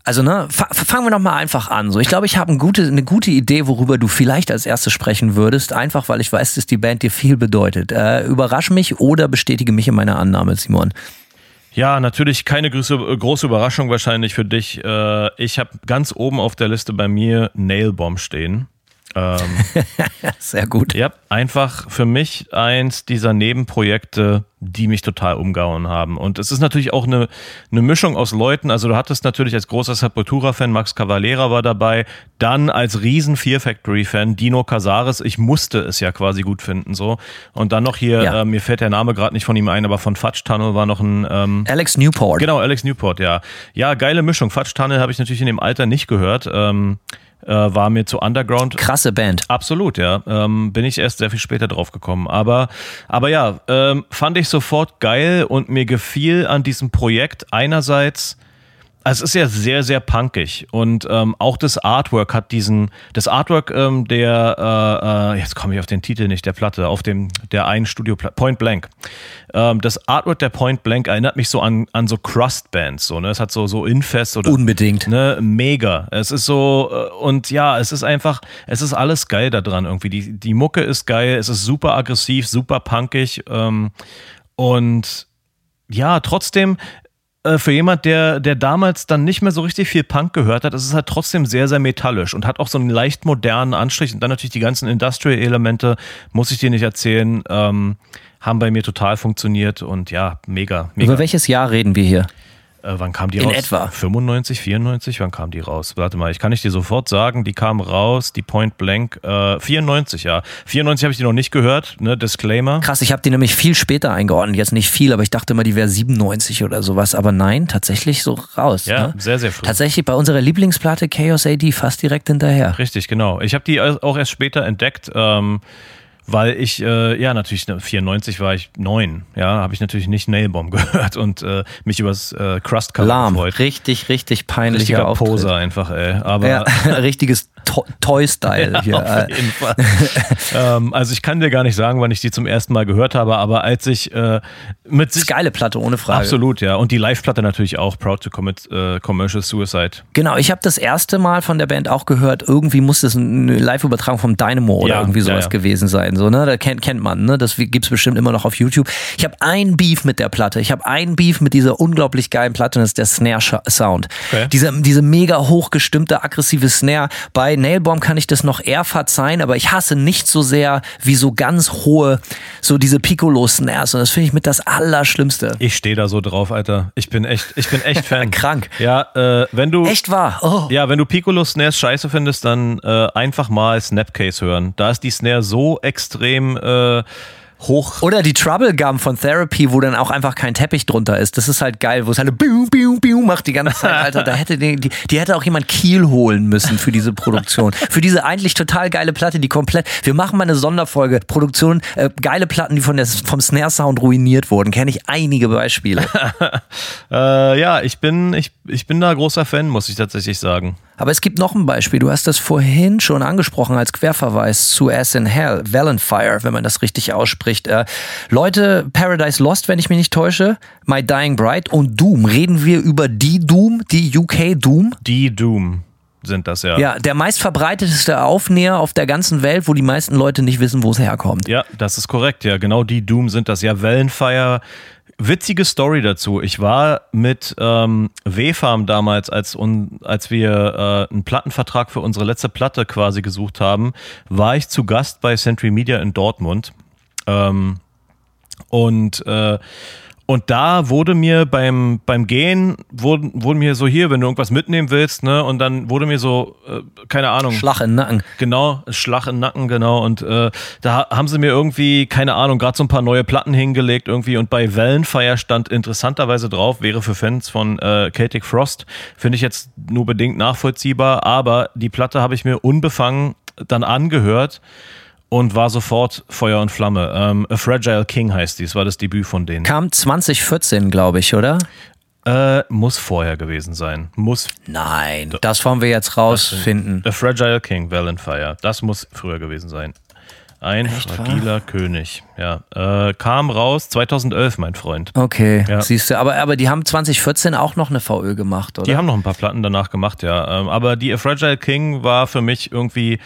also ne, fa fangen wir noch mal einfach an. So, ich glaube, ich habe eine gute, eine gute Idee, worüber du vielleicht als erstes sprechen würdest, einfach weil ich weiß, dass die Band dir viel bedeutet. Äh, überrasch mich oder bestätige mich in meiner Annahme, Simon. Ja, natürlich keine große, große Überraschung wahrscheinlich für dich. Äh, ich habe ganz oben auf der Liste bei mir Nailbomb stehen. Ähm, Sehr gut. ja, einfach für mich eins dieser Nebenprojekte, die mich total umgehauen haben. Und es ist natürlich auch eine, eine Mischung aus Leuten. Also du hattest natürlich als großer Sepultura-Fan Max Cavalera war dabei, dann als riesen Fear Factory-Fan Dino Casares. Ich musste es ja quasi gut finden so. Und dann noch hier, Ja. äh, mir fällt der Name gerade nicht von ihm ein, aber von Fudge Tunnel war noch ein ähm, Alex Newport. Genau, Alex Newport, ja. Ja, geile Mischung. Fudge Tunnel habe ich natürlich in dem Alter nicht gehört. Ähm, äh, war mir zu Underground. Krasse Band. Absolut, ja. Ähm, bin ich erst sehr viel später drauf gekommen. Aber, aber ja, ähm, fand ich sofort geil und mir gefiel an diesem Projekt einerseits, also es ist ja sehr, sehr punkig und ähm, auch das Artwork hat diesen, das Artwork ähm, der, äh, äh, jetzt komme ich auf den Titel nicht, der Platte, auf dem, der einen Studio, Point Blank. Ähm, das Artwork der Point Blank erinnert mich so an, an so Crust-Bands, so, ne? Es hat so, so Infest oder Unbedingt. Ne, mega. Es ist so, äh, und ja, es ist einfach, es ist alles geil da dran irgendwie. Die, die Mucke ist geil, es ist super aggressiv, super punkig. Ähm, und ja, trotzdem, für jemand, der, der damals dann nicht mehr so richtig viel Punk gehört hat, ist es halt trotzdem sehr, sehr metallisch und hat auch so einen leicht modernen Anstrich und dann natürlich die ganzen Industrial-Elemente, muss ich dir nicht erzählen, ähm, haben bei mir total funktioniert und ja, mega, mega. Über welches Jahr reden wir hier? Äh, wann kam die In raus? etwa. 95, 94? Wann kam die raus? Warte mal, ich kann nicht dir sofort sagen, die kam raus, die Point Blank, äh, 94, ja. 94 habe ich die noch nicht gehört, ne, Disclaimer. Krass, ich habe die nämlich viel später eingeordnet. Jetzt nicht viel, aber ich dachte immer, die wäre 97 oder sowas. Aber nein, tatsächlich so raus. Ja, ne? sehr, sehr früh. Tatsächlich bei unserer Lieblingsplatte Chaos AD fast direkt hinterher. Richtig, genau. Ich habe die auch erst später entdeckt, ähm, weil ich, äh, ja, natürlich, ne, 94 war ich neun, ja, habe ich natürlich nicht Nailbomb gehört und äh, mich übers äh, Crust-Cover Lahm. gefreut. Richtig, richtig peinlicher Richtiger Auftritt. Poser einfach, ey. Aber Ja, richtiges To- Toy-Style hier. Auf jeden Fall. ähm, also ich kann dir gar nicht sagen, wann ich die zum ersten Mal gehört habe, aber als ich äh, mit Das ist sich geile Platte, ohne Frage. absolut ja und die Live-Platte natürlich auch Proud to Commit äh, Commercial Suicide. Genau, ich habe das erste Mal von der Band auch gehört, irgendwie muss das eine Live-Übertragung vom Dynamo oder Ja, irgendwie ja, sowas ja. gewesen sein. So, ne? Da kennt, kennt man, ne? Das gibt's bestimmt immer noch auf YouTube. Ich habe ein Beef mit der Platte. Ich habe ein Beef mit dieser unglaublich geilen Platte und das ist der Snare-Sound. Okay. Diese, diese mega hochgestimmte, aggressive Snare. Bei Nailbomb kann ich das noch eher verzeihen, aber ich hasse nicht so sehr wie so ganz hohe, so diese Piccolo-Snares und das finde ich mit das Allerschlimmste. Ich stehe da so drauf, Alter. Ich bin echt, ich bin echt Fan. Krank. Ja, äh, wenn du Echt wahr? Oh. Ja, wenn du Piccolo Snares scheiße findest, dann äh, einfach mal Snapcase hören. Da ist die Snare so extrem äh, hoch. Oder die Trouble Gum von Therapy, wo dann auch einfach kein Teppich drunter ist. Das ist halt geil, wo es halt biu, biu, biu macht die ganze Zeit, Alter. Da hätte die, die, die hätte auch jemand Kiel holen müssen für diese Produktion. für diese eigentlich total geile Platte, die komplett. Wir machen mal eine Sonderfolge. Produktion, äh, geile Platten, die von der, vom Snare Sound ruiniert wurden. Kenne ich einige Beispiele. äh, ja, ich bin, ich, ich bin da großer Fan, muss ich tatsächlich sagen. Aber es gibt noch ein Beispiel. Du hast das vorhin schon angesprochen als Querverweis zu Ass in Hell, Valenfire, wenn man das richtig ausspricht. Äh, Leute, Paradise Lost, wenn ich mich nicht täusche, My Dying Bride und Doom. Reden wir über die Doom, die UK Doom? Die Doom sind das ja. Ja, der meistverbreitetste Aufnäher auf der ganzen Welt, wo die meisten Leute nicht wissen, wo es herkommt. Ja, das ist korrekt. Ja, genau die Doom sind das. Ja, Wellenfire. Witzige Story dazu. Ich war mit ähm, W-Farm damals, als, un, als wir äh, einen Plattenvertrag für unsere letzte Platte quasi gesucht haben, war ich zu Gast bei Century Media in Dortmund. Ähm, und äh, und da wurde mir beim, beim Gehen, wurde, wurde mir so hier, wenn du irgendwas mitnehmen willst, ne, und dann wurde mir so, äh, keine Ahnung. Schlag in den Nacken. Genau, Schlag im Nacken, genau. Und äh, da haben sie mir irgendwie, keine Ahnung, gerade so ein paar neue Platten hingelegt irgendwie. Und bei Wellenfire stand interessanterweise drauf, wäre für Fans von äh, Celtic Frost, finde ich jetzt nur bedingt nachvollziehbar, aber die Platte habe ich mir unbefangen dann angehört und war sofort Feuer und Flamme. Ähm, A Fragile King heißt dies, war das Debüt von denen. Kam 2014, glaube ich, oder? Äh, muss vorher gewesen sein. Muss. Nein, das wollen wir jetzt rausfinden. A Fragile King, Valenfire. Das muss früher gewesen sein. Ein Echt, fragiler wahr? König. Ja, äh, kam raus 2011, mein Freund. Okay, ja. siehst du. Aber, aber die haben 2014 auch noch eine VÖ gemacht, oder? Die haben noch ein paar Platten danach gemacht, ja. Ähm, aber die A Fragile King war für mich irgendwie,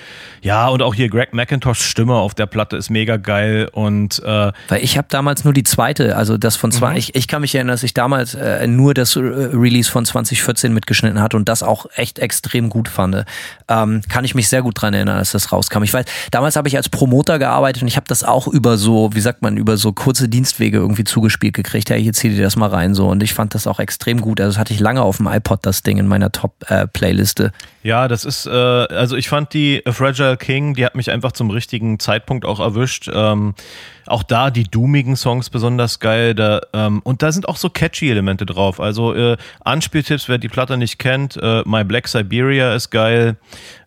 ja, und auch hier Greg McIntosh Stimme auf der Platte ist mega geil und äh, Weil ich habe damals nur die zweite, also das von zwei, mhm. ich, ich kann mich erinnern, dass ich damals äh, nur das Release von 2014 mitgeschnitten hatte und das auch echt extrem gut fand. Ähm, kann ich mich sehr gut dran erinnern, dass das rauskam. Ich weiß, damals habe ich als Promoter Promoter gearbeitet und ich habe das auch über so, wie sagt man, über so kurze Dienstwege irgendwie zugespielt gekriegt. Ja, hier zieh dir das mal rein so. Und ich fand das auch extrem gut. Also das hatte ich lange auf dem iPod, das Ding in meiner Top-Playliste. Ja, das ist, äh, also ich fand die Fragile King, die hat mich einfach zum richtigen Zeitpunkt auch erwischt. Ähm, auch da die doomigen Songs besonders geil. Da, ähm, und da sind auch so catchy Elemente drauf. Also äh, Anspieltipps, wer die Platte nicht kennt, äh, My Black Siberia ist geil.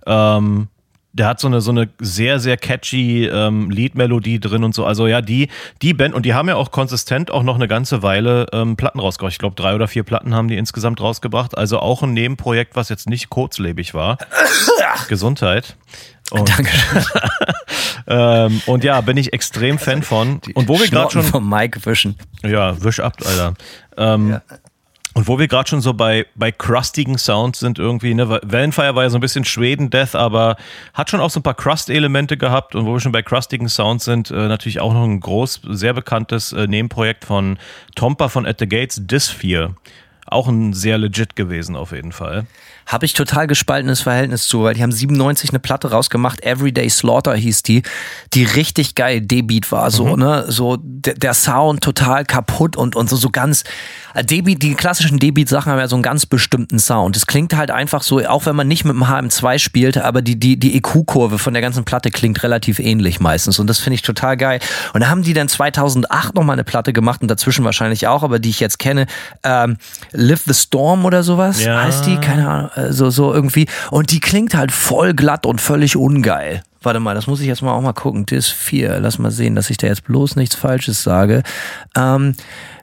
Ähm, der hat so eine so eine sehr sehr catchy ähm, Liedmelodie drin und so. Also ja, die die Band und die haben ja auch konsistent auch noch eine ganze Weile ähm, Platten rausgebracht. Ich glaube drei oder vier Platten haben die insgesamt rausgebracht. Also auch ein Nebenprojekt, was jetzt nicht kurzlebig war. Gesundheit. Und, Dankeschön. ähm, und ja, bin ich extrem Fan von. Und wo wir gerade schon vom Mike wischen. Ja, wisch ab, Alter. Ähm, ja. Und wo wir gerade schon so bei, bei crustigen Sounds sind irgendwie, ne, Wellenfire war ja so ein bisschen Schweden-Death, aber hat schon auch so ein paar Crust-Elemente gehabt und wo wir schon bei crustigen Sounds sind, äh, natürlich auch noch ein groß, sehr bekanntes äh, Nebenprojekt von Tompa von At the Gates, Dysphere. Auch ein sehr legit gewesen auf jeden Fall. Habe ich total gespaltenes Verhältnis zu, weil die haben 97 eine Platte rausgemacht, Everyday Slaughter hieß die, die richtig geil D-Beat war, so, mhm. ne, so der, Sound total kaputt und, und so, so ganz, äh, D-Beat, die klassischen D-Beat-Sachen haben ja so einen ganz bestimmten Sound. Es klingt halt einfach so, auch wenn man nicht mit dem HM2 spielt, aber die, die, die EQ-Kurve von der ganzen Platte klingt relativ ähnlich meistens und das finde ich total geil. Und da haben die dann 2008 nochmal eine Platte gemacht und dazwischen wahrscheinlich auch, aber die ich jetzt kenne, ähm, Live the Storm oder sowas ja. heißt die, keine Ahnung, äh, so, so irgendwie. Und die klingt halt voll glatt und völlig ungeil. Warte mal, das muss ich jetzt mal auch mal gucken. Dis 4, lass mal sehen, dass ich da jetzt bloß nichts Falsches sage. Ähm,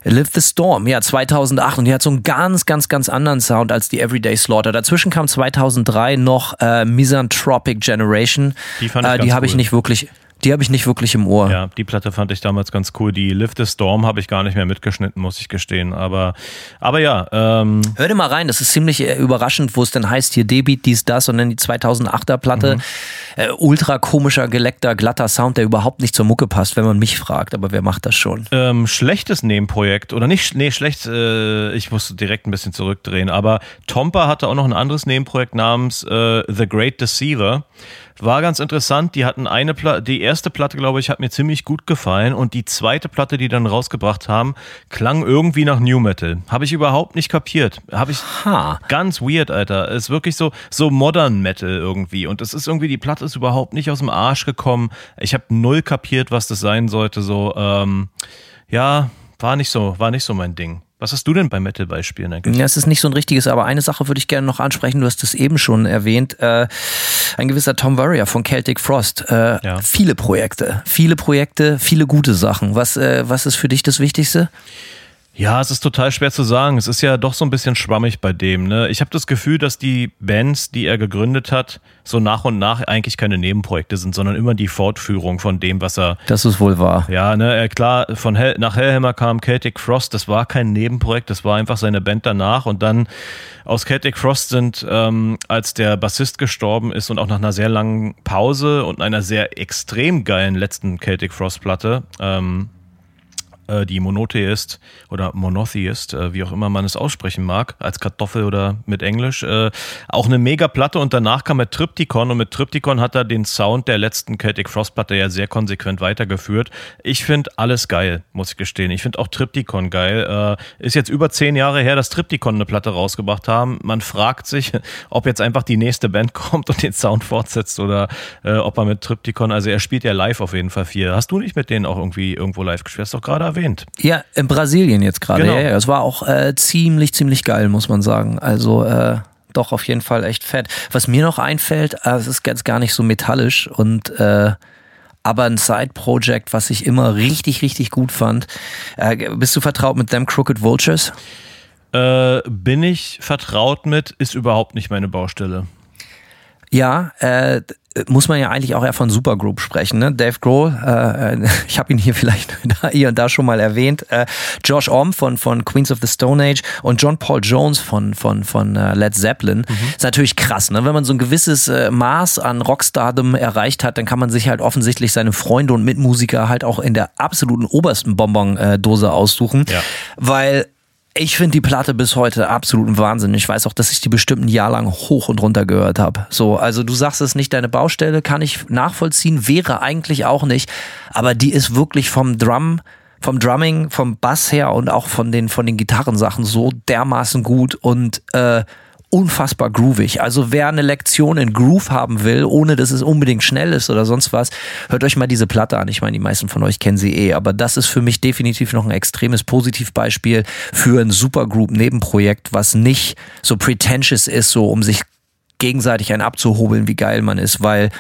Live the Storm, ja, 2008 und die hat so einen ganz, ganz, ganz anderen Sound als die Everyday Slaughter. Dazwischen kam 2003 noch äh, Misanthropic Generation. Die, äh, die habe cool. ich nicht wirklich die habe ich nicht wirklich im Ohr. Ja, die Platte fand ich damals ganz cool. Die Lift the Storm habe ich gar nicht mehr mitgeschnitten, muss ich gestehen. Aber, aber ja. Ähm Hör dir mal rein, das ist ziemlich äh, überraschend, wo es denn heißt, hier Debit, dies, das und dann die 2008er Platte. Mhm. Äh, ultra komischer, geleckter, glatter Sound, der überhaupt nicht zur Mucke passt, wenn man mich fragt. Aber wer macht das schon? Ähm, schlechtes Nebenprojekt oder nicht, nee, schlecht, äh, ich muss direkt ein bisschen zurückdrehen. Aber Tompa hatte auch noch ein anderes Nebenprojekt namens äh, The Great Deceiver war ganz interessant. Die hatten eine Platte, die erste Platte, glaube ich, hat mir ziemlich gut gefallen und die zweite Platte, die dann rausgebracht haben, klang irgendwie nach New Metal. Habe ich überhaupt nicht kapiert. Habe ich Ha. ganz weird, Alter. Ist wirklich so so modern Metal irgendwie und es ist irgendwie die Platte ist überhaupt nicht aus dem Arsch gekommen. Ich habe null kapiert, was das sein sollte. So ähm, ja, war nicht so, war nicht so mein Ding. Was hast du denn bei Metal-Beispielen eigentlich? Ja, es ist nicht so ein richtiges, aber eine Sache würde ich gerne noch ansprechen. Du hast es eben schon erwähnt. Äh, ein gewisser Tom Warrior von Celtic Frost. Äh, Ja. Viele Projekte, viele Projekte, viele gute Sachen. Was, äh, was ist für dich das Wichtigste? Ja, es ist total schwer zu sagen. Es ist ja doch so ein bisschen schwammig bei dem. Ne? Ich habe das Gefühl, dass die Bands, die er gegründet hat, so nach und nach eigentlich keine Nebenprojekte sind, sondern immer die Fortführung von dem, was er. Das ist wohl wahr. Ja, ne, äh, klar, von Hell, nach Hellhammer kam Celtic Frost, das war kein Nebenprojekt, das war einfach seine Band danach und dann aus Celtic Frost sind, ähm, als der Bassist gestorben ist und auch nach einer sehr langen Pause und einer sehr extrem geilen letzten Celtic Frost Platte, ähm, äh, die Monotheist oder Monotheist, äh, wie auch immer man es aussprechen mag, als Kartoffel oder mit Englisch, äh, auch eine mega Platte und danach kam er Triptychon und mit Triptychon hat er den Sound der letzten Celtic Frost Platte ja sehr konsequent weitergeführt. Ich finde alles geil, muss ich gestehen. Ich finde auch Triptychon geil. Ist jetzt über zehn Jahre her, dass Triptychon eine Platte rausgebracht haben. Man fragt sich, ob jetzt einfach die nächste Band kommt und den Sound fortsetzt oder ob er mit Triptychon, also er spielt ja live auf jeden Fall viel. Hast du nicht mit denen auch irgendwie irgendwo live gespielt? Hast doch gerade erwähnt. Ja, in Brasilien jetzt gerade. Genau. Ja, ja, es war auch äh, ziemlich, ziemlich geil, muss man sagen. Also äh, doch auf jeden Fall echt fett. Was mir noch einfällt, äh, es ist jetzt gar nicht so metallisch und äh, aber ein Side-Project, was ich immer richtig, richtig gut fand. Äh, bist du vertraut mit Them Crooked Vultures? Äh, bin ich vertraut mit, ist überhaupt nicht meine Baustelle. Ja, äh, muss man ja eigentlich auch eher von Supergroup sprechen. Ne? Dave Grohl, äh, äh, ich habe ihn hier vielleicht da, hier und da schon mal erwähnt. Äh, Josh Om von, von Queens of the Stone Age und John Paul Jones von, von, von äh, Led Zeppelin. Ist natürlich krass, ne? wenn man so ein gewisses äh, Maß an Rockstardom erreicht hat, dann kann man sich halt offensichtlich seine Freunde und Mitmusiker halt auch in der absoluten obersten Bonbon-Dose aussuchen. Ja. Weil ich finde die Platte bis heute absoluten Wahnsinn. Ich weiß auch, dass ich die bestimmt ein Jahr lang hoch und runter gehört habe. So, also du sagst es nicht deine Baustelle, kann ich nachvollziehen, wäre eigentlich auch nicht, aber die ist wirklich vom Drum vom Drumming, vom Bass her und auch von den von den Gitarrensachen so dermaßen gut und äh, unfassbar groovig. Also wer eine Lektion in Groove haben will, ohne dass es unbedingt schnell ist oder sonst was, hört euch mal diese Platte an. Ich meine, die meisten von euch kennen sie eh, aber das ist für mich definitiv noch ein extremes Positivbeispiel für ein Supergroup-Nebenprojekt, was nicht so pretentious ist, so um sich gegenseitig einen abzuhobeln, wie geil man ist, weil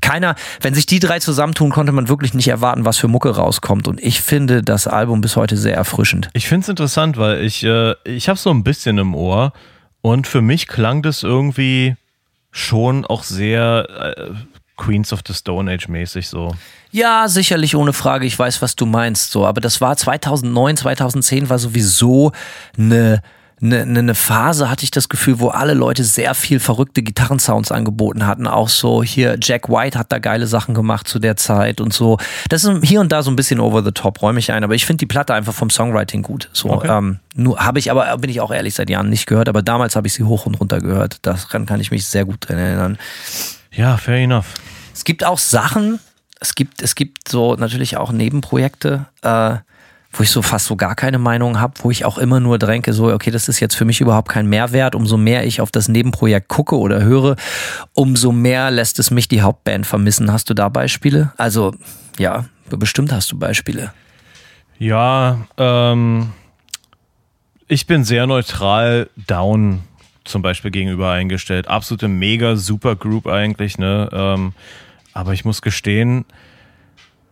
keiner, wenn sich die drei zusammentun, konnte man wirklich nicht erwarten, was für Mucke rauskommt. Und ich finde das Album bis heute sehr erfrischend. Ich finde es interessant, weil ich, äh, ich habe so ein bisschen im Ohr und für mich klang das irgendwie schon auch sehr äh, Queens of the Stone Age mäßig so. Ja, sicherlich ohne Frage. Ich weiß, was du meinst, so. Aber das war 2009, 2010 war sowieso eine eine, eine Phase, hatte ich das Gefühl, wo alle Leute sehr viel verrückte Gitarrensounds angeboten hatten. Auch so hier Jack White hat da geile Sachen gemacht zu der Zeit und so. Das ist hier und da so ein bisschen over the top, räume ich ein. Aber ich finde die Platte einfach vom Songwriting gut. So, Okay. ähm, nur habe ich aber, bin ich auch ehrlich, seit Jahren nicht gehört. Aber damals habe ich sie hoch und runter gehört. Daran kann ich mich sehr gut dran erinnern. Ja, fair enough. Es gibt auch Sachen, es gibt, es gibt so natürlich auch Nebenprojekte, äh, wo ich so fast so gar keine Meinung habe, wo ich auch immer nur denke, so, okay, das ist jetzt für mich überhaupt kein Mehrwert. Umso mehr ich auf das Nebenprojekt gucke oder höre, umso mehr lässt es mich die Hauptband vermissen. Hast du da Beispiele? Also, ja, bestimmt hast du Beispiele. Ja, ähm, ich bin sehr neutral down zum Beispiel gegenüber eingestellt. Absolute mega super Group eigentlich, ne? Ähm, aber ich muss gestehen,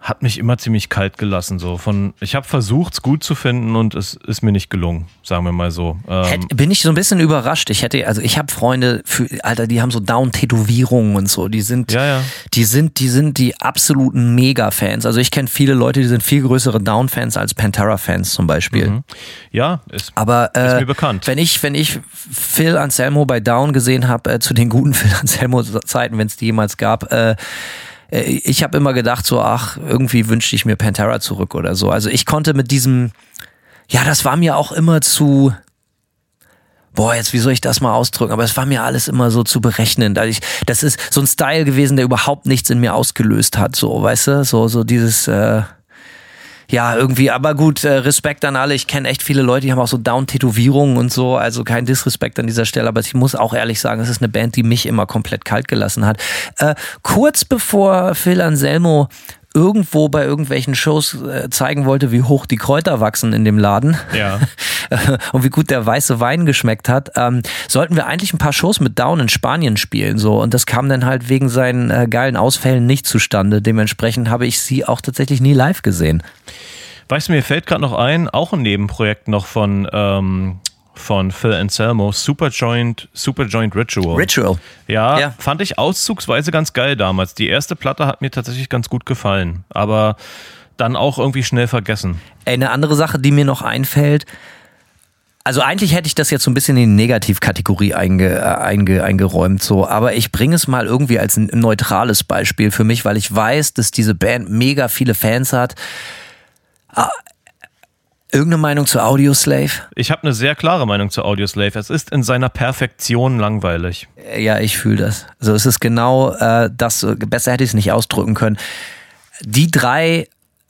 hat mich immer ziemlich kalt gelassen. So von, ich habe versucht, es gut zu finden und es ist mir nicht gelungen, sagen wir mal so. Ähm, Hätt, bin ich so ein bisschen überrascht. Ich hätte, also ich habe Freunde, für, Alter, die haben so Down-Tätowierungen und so. Die sind, Ja, ja. die sind, die sind die absoluten Mega-Fans. Also ich kenne viele Leute, die sind viel größere Down-Fans als Pantera-Fans zum Beispiel. ja, ist, Aber äh, Ist mir bekannt. wenn ich, wenn ich Phil Anselmo bei Down gesehen habe, äh, zu den guten Phil Anselmo-Zeiten, wenn es die jemals gab, äh, äh, ich habe immer gedacht, so, ach, irgendwie wünschte ich mir Pantera zurück oder so. Also ich konnte mit diesem, ja, das war mir auch immer zu boah, jetzt wie soll ich das mal ausdrücken? Aber es war mir alles immer so zu berechnen. Also ich, das ist so ein Style gewesen, der überhaupt nichts in mir ausgelöst hat, so, weißt du? So, so dieses, äh, ja, irgendwie, aber gut, äh, Respekt an alle. Ich kenne echt viele Leute, die haben auch so Down-Tätowierungen und so, also kein Disrespekt an dieser Stelle, aber ich muss auch ehrlich sagen, es ist eine Band, die mich immer komplett kalt gelassen hat. Äh, kurz bevor Phil Anselmo irgendwo bei irgendwelchen Shows äh, zeigen wollte, wie hoch die Kräuter wachsen in dem Laden Ja. und wie gut der weiße Wein geschmeckt hat, ähm, sollten wir eigentlich ein paar Shows mit Down in Spanien spielen. So und das kam dann halt wegen seinen äh, geilen Ausfällen nicht zustande. Dementsprechend habe ich sie auch tatsächlich nie live gesehen. Weißt du, mir fällt gerade noch ein, auch ein Nebenprojekt noch von, ähm, von Phil Anselmo, Superjoint, Superjoint Ritual. Ritual. Ja, Ja. fand ich auszugsweise ganz geil damals. Die erste Platte hat mir tatsächlich ganz gut gefallen, aber dann auch irgendwie schnell vergessen. Ey, eine andere Sache, die mir noch einfällt. Also eigentlich hätte ich das jetzt so ein bisschen in die Negativkategorie einge, äh, einge, eingeräumt, so, aber ich bringe es mal irgendwie als ein neutrales Beispiel für mich, weil ich weiß, dass diese Band mega viele Fans hat. Ah, Irgendeine Meinung zu Audioslave? Ich habe eine sehr klare Meinung zu Audioslave. Es ist in seiner Perfektion langweilig. Ja, ich fühle das. Also es ist genau äh, das, äh, besser hätte ich es nicht ausdrücken können. Die drei,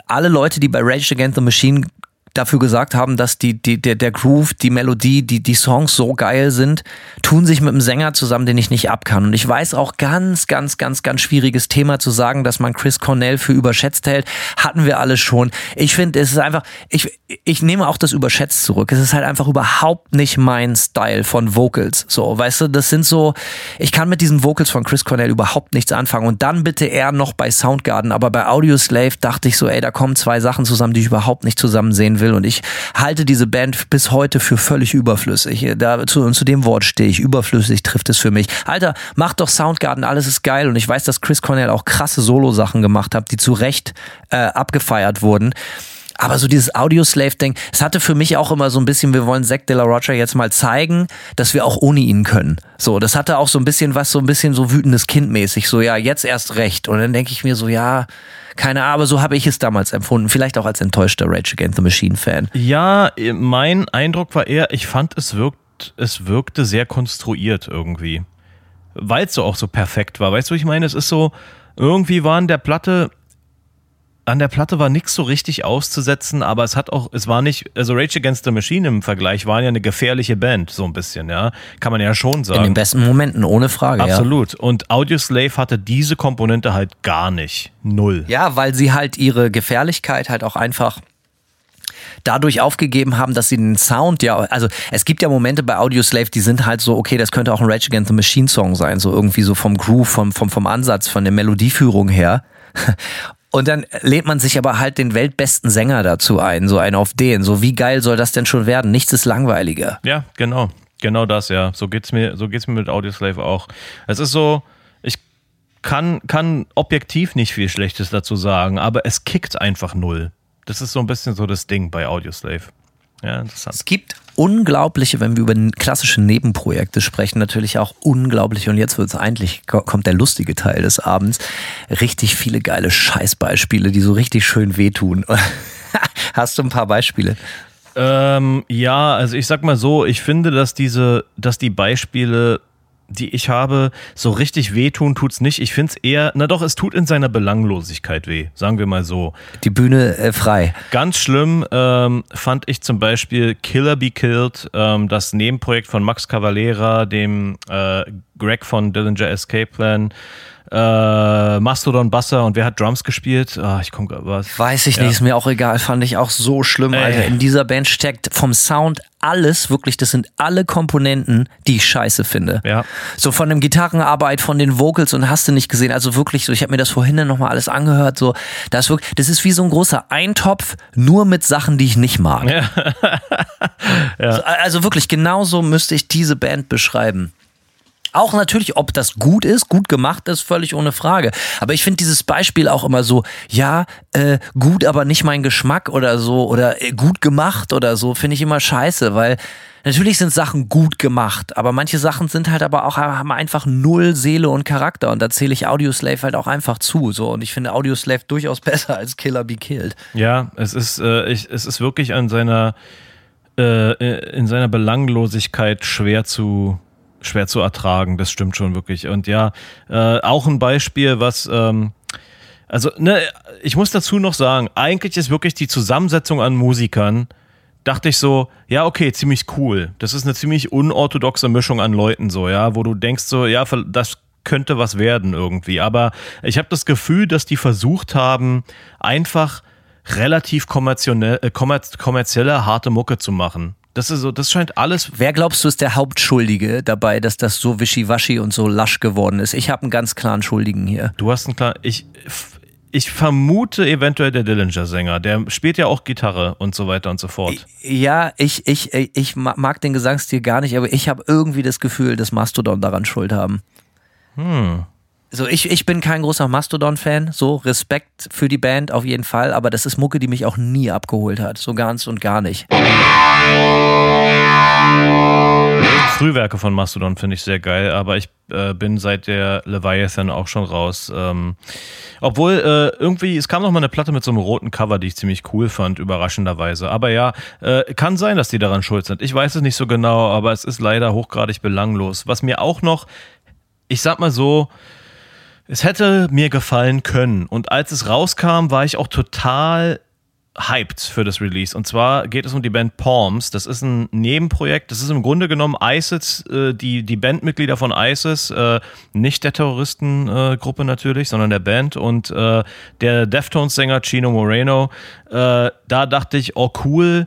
alle Leute, die bei Rage Against the Machine dafür gesagt haben, dass die, die, der, der Groove, die Melodie, die, die Songs so geil sind, tun sich mit einem Sänger zusammen, den ich nicht ab kann. Und ich weiß auch ganz, ganz, ganz, ganz schwieriges Thema zu sagen, dass man Chris Cornell für überschätzt hält. Hatten wir alle schon. Ich finde, es ist einfach, ich, ich nehme auch das überschätzt zurück. Es ist halt einfach überhaupt nicht mein Style von Vocals. So, weißt du, das sind so, ich kann mit diesen Vocals von Chris Cornell überhaupt nichts anfangen. Und dann bitte er noch bei Soundgarden. Aber bei Audioslave dachte ich so, ey, da kommen zwei Sachen zusammen, die ich überhaupt nicht zusammen sehen will. Und ich halte diese Band bis heute für völlig überflüssig. Da, zu, und zu dem Wort stehe ich. Überflüssig trifft es für mich. Alter, mach doch Soundgarden, alles ist geil. Und ich weiß, dass Chris Cornell auch krasse Solo-Sachen gemacht hat, die zu Recht äh, abgefeiert wurden. Aber so dieses Audioslave-Ding, es hatte für mich auch immer so ein bisschen, wir wollen Zack de la Rocha jetzt mal zeigen, dass wir auch ohne ihn können. So, das hatte auch so ein bisschen was, so ein bisschen so wütendes Kind mäßig. So, ja, jetzt erst recht. Und dann denke ich mir so, ja, keine Ahnung, aber so habe ich es damals empfunden. Vielleicht auch als enttäuschter Rage Against the Machine Fan. Ja, mein Eindruck war eher, ich fand, es wirkt, es wirkte sehr konstruiert irgendwie. Weil es so auch so perfekt war. Weißt du, ich meine? Es ist so, irgendwie war an der Platte, an der Platte war nichts so richtig auszusetzen, aber es hat auch, es war nicht, also Rage Against the Machine im Vergleich waren ja eine gefährliche Band, so ein bisschen, ja. Kann man ja schon In sagen. den besten Momenten, ohne Frage. Absolut. Und Audioslave hatte diese Komponente halt gar nicht. Null. Ja. ja, weil sie halt ihre Gefährlichkeit halt auch einfach dadurch aufgegeben haben, dass sie den Sound ja, also es gibt ja Momente bei Audioslave, die sind halt so, okay, das könnte auch ein Rage Against the Machine Song sein, so irgendwie so vom Groove, vom, vom, vom Ansatz, von der Melodieführung her. Und dann lädt man sich aber halt den weltbesten Sänger dazu ein, so einen auf den. So wie geil soll das denn schon werden? Nichts ist langweiliger. Ja, genau. Genau das, ja. So geht's mir, so geht's mir mit Audioslave auch. Es ist so, ich kann, kann objektiv nicht viel Schlechtes dazu sagen, aber es kickt einfach null. Das ist so ein bisschen so das Ding bei Audioslave. Ja, interessant. Es gibt unglaubliche, wenn wir über klassische Nebenprojekte sprechen, natürlich auch unglaubliche, und jetzt wird es eigentlich, kommt der lustige Teil des Abends, richtig viele geile Scheißbeispiele, die so richtig schön wehtun. Hast du ein paar Beispiele? Ähm, ja, also ich sag mal so, ich finde, dass diese, dass die Beispiele, die ich habe, so richtig wehtun tut's nicht. Ich finde es eher, na doch, es tut in seiner Belanglosigkeit weh, sagen wir mal so. Die Bühne äh, frei. Ganz schlimm ähm, fand ich zum Beispiel Killer Be Killed, ähm, das Nebenprojekt von Max Cavalera, dem äh, Greg von Dillinger Escape Plan, äh, Mastodon Basser und wer hat Drums gespielt? Ah, ich komme was. Weiß ich nicht, ist mir auch egal, fand ich auch so schlimm, Alter. Ey. In dieser Band steckt vom Sound alles, wirklich, das sind alle Komponenten, die ich scheiße finde. Ja. So von dem Gitarrenarbeit, von den Vocals und hast du nicht gesehen, also wirklich so, ich habe mir das vorhin dann nochmal alles angehört, so, das wirklich, das ist wie so ein großer Eintopf, nur mit Sachen, die ich nicht mag. So, Also wirklich, genauso müsste ich diese Band beschreiben. Auch natürlich, ob das gut ist, gut gemacht ist, völlig ohne Frage. Aber ich finde dieses Beispiel auch immer so, ja, äh, gut, aber nicht mein Geschmack oder so, oder äh, gut gemacht oder so, finde ich immer scheiße, weil natürlich sind Sachen gut gemacht, aber manche Sachen sind halt aber auch, haben einfach null Seele und Charakter und da zähle ich Audioslave halt auch einfach zu, so. Und ich finde Audioslave durchaus besser als Killer Be Killed. Ja, es ist, äh, ich, es ist wirklich an seiner, äh, in seiner Belanglosigkeit schwer zu schwer zu ertragen. Das stimmt schon wirklich. Und ja, äh, auch ein Beispiel, was ähm, also ne, ich muss dazu noch sagen, eigentlich ist wirklich die Zusammensetzung an Musikern dachte ich so, ja, okay, ziemlich cool. Das ist eine ziemlich unorthodoxe Mischung an Leuten so, ja, wo du denkst so, ja, das könnte was werden irgendwie. Aber ich habe das Gefühl, dass die versucht haben, einfach relativ kommerzielle, äh, kommerzielle harte Mucke zu machen. Das ist so, das scheint alles. Wer glaubst du ist der Hauptschuldige dabei, dass das so wischiwaschi und so lasch geworden ist? Ich habe einen ganz klaren Schuldigen hier. Du hast einen klaren. Ich, ich vermute eventuell der Dillinger-Sänger. Der spielt ja auch Gitarre und so weiter und so fort. Ja, ich, ich, ich mag den Gesangsstil gar nicht, aber ich habe irgendwie das Gefühl, dass Mastodon daran Schuld haben. Hm. So, ich, ich bin kein großer Mastodon-Fan, so Respekt für die Band auf jeden Fall, aber das ist Mucke, die mich auch nie abgeholt hat, so ganz und gar nicht. Frühwerke von Mastodon finde ich sehr geil, aber ich äh, bin seit der Leviathan auch schon raus. Ähm, obwohl äh, irgendwie, es kam noch mal eine Platte mit so einem roten Cover, die ich ziemlich cool fand, überraschenderweise. Aber ja, äh, kann sein, dass die daran schuld sind. Ich weiß es nicht so genau, aber es ist leider hochgradig belanglos. Was mir auch noch, ich sag mal so, es hätte mir gefallen können. Und als es rauskam, war ich auch total hyped für das Release. Und zwar geht es um die Band Palms. Das ist ein Nebenprojekt. Das ist im Grunde genommen ISIS, äh, die, die Bandmitglieder von ISIS, äh, nicht der Terroristengruppe äh, natürlich, sondern der Band. Und äh, der Deftones-Sänger Chino Moreno. Äh, da dachte ich, oh cool,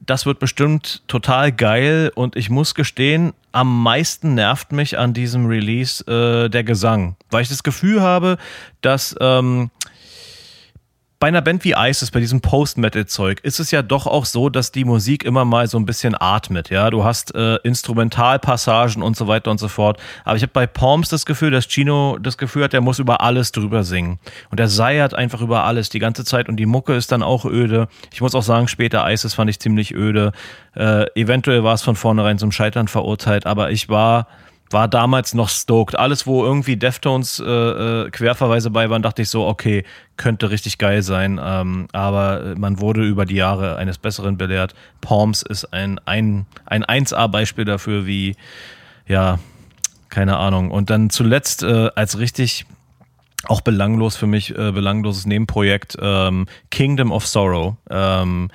das wird bestimmt total geil. Und ich muss gestehen, am meisten nervt mich an diesem Release äh, der Gesang, weil ich das Gefühl habe, dass ähm, bei einer Band wie ISIS, bei diesem Post-Metal-Zeug, ist es ja doch auch so, dass die Musik immer mal so ein bisschen atmet. Ja, du hast äh, Instrumentalpassagen und so weiter und so fort. Aber ich habe bei Palms das Gefühl, dass Chino das Gefühl hat, er muss über alles drüber singen. Und er seiert einfach über alles die ganze Zeit und die Mucke ist dann auch öde. Ich muss auch sagen, später ISIS fand ich ziemlich öde. Äh, eventuell war es von vornherein zum Scheitern verurteilt, aber ich war war damals noch stoked. Alles, wo irgendwie Deftones äh, äh, Querverweise bei waren, dachte ich so, okay, könnte richtig geil sein. Ähm, aber man wurde über die Jahre eines Besseren belehrt. Palms ist ein, ein, ein 1A-Beispiel dafür, wie, ja, keine Ahnung. Und dann zuletzt äh, als richtig auch belanglos für mich, äh, belangloses Nebenprojekt, ähm, Kingdom of Sorrow. Ähm,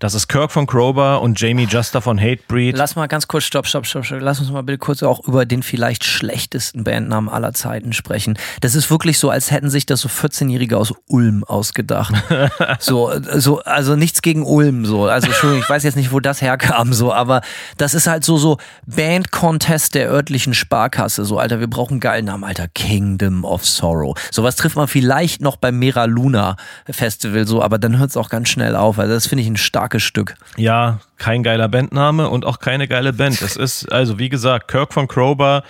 das ist Kirk von Krober und Jamie Juster von Hatebreed. Lass mal ganz kurz, stopp, stopp, stopp, stopp. Lass uns mal bitte kurz auch über den vielleicht schlechtesten Bandnamen aller Zeiten sprechen. Das ist wirklich so, als hätten sich das so 14-Jährige aus Ulm ausgedacht. so, so, also nichts gegen Ulm, so. Also, Entschuldigung, ich weiß jetzt nicht, wo das herkam, so, aber das ist halt so, so Band-Contest der örtlichen Sparkasse. So, Alter, wir brauchen einen geilen Namen, Alter. Kingdom of Sorrow. Sowas trifft man vielleicht noch beim Mera Luna Festival, so, aber dann hört es auch ganz schnell auf. Also, das finde ich ein stark starkes Stück. Ja, kein geiler Bandname und auch keine geile Band. Es ist, also wie gesagt, Kirk von Crowbar,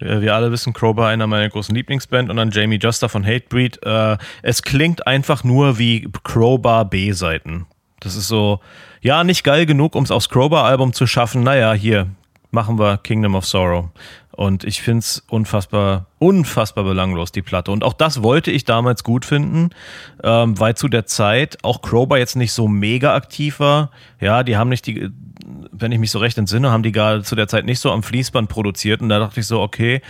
äh, wir alle wissen, Crowbar einer meiner großen Lieblingsband und dann Jamie Juster von Hatebreed. Äh, es klingt einfach nur wie Crowbar B-Seiten. Das ist so, ja, nicht geil genug, um es aufs Crowbar-Album zu schaffen. Naja, hier machen wir Kingdom of Sorrow. Und ich finde es unfassbar, unfassbar belanglos, die Platte. Und auch das wollte ich damals gut finden, ähm, weil zu der Zeit auch Crowbar jetzt nicht so mega aktiv war. Ja, die haben nicht die, wenn ich mich so recht entsinne, haben die gerade zu der Zeit nicht so am Fließband produziert. Und da dachte ich so, okay,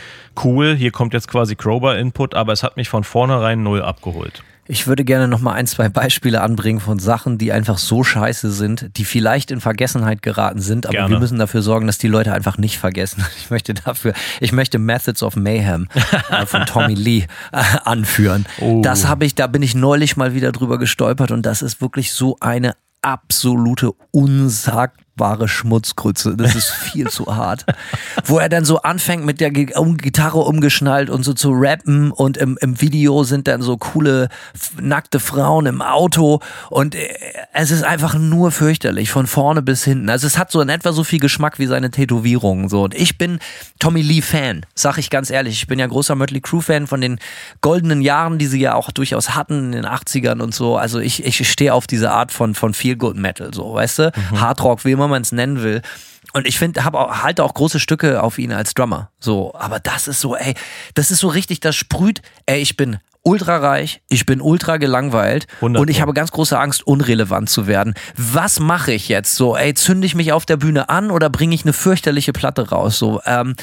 cool, hier kommt jetzt quasi Crowbar-Input, aber es hat mich von vornherein null abgeholt. Ich würde gerne noch mal ein, zwei Beispiele anbringen von Sachen, die einfach so scheiße sind, die vielleicht in Vergessenheit geraten sind, aber gerne. wir müssen dafür sorgen, dass die Leute einfach nicht vergessen. Ich möchte dafür, ich möchte Methods of Mayhem äh, von Tommy Lee äh, anführen. Oh. Das habe ich, da bin ich neulich mal wieder drüber gestolpert und das ist wirklich so eine absolute unsag wahre Schmutzgrütze. Das ist viel zu hart. Wo er dann so anfängt mit der Gitarre umgeschnallt und so zu rappen und im, im Video sind dann so coole nackte Frauen im Auto und äh, es ist einfach nur fürchterlich von vorne bis hinten. Also es hat so in etwa so viel Geschmack wie seine Tätowierungen so und ich bin Tommy Lee Fan, sag ich ganz ehrlich. Ich bin ja großer Mötley Crew Fan von den goldenen Jahren, die sie ja auch durchaus hatten in den 80ern und so. Also ich ich stehe auf diese Art von von Feel Good Metal so, weißt du? Mhm. Hardrock, wie immer immer man es nennen will. Und ich finde, habe auch, halte auch große Stücke auf ihn als Drummer. So, aber das ist so, ey, das ist so richtig, das sprüht, ey, ich bin ultra reich, ich bin ultra gelangweilt 100 und ich habe ganz große Angst, unrelevant zu werden. Was mache ich jetzt? So, ey, zünde ich mich auf der Bühne an oder bringe ich eine fürchterliche Platte raus? So, ähm,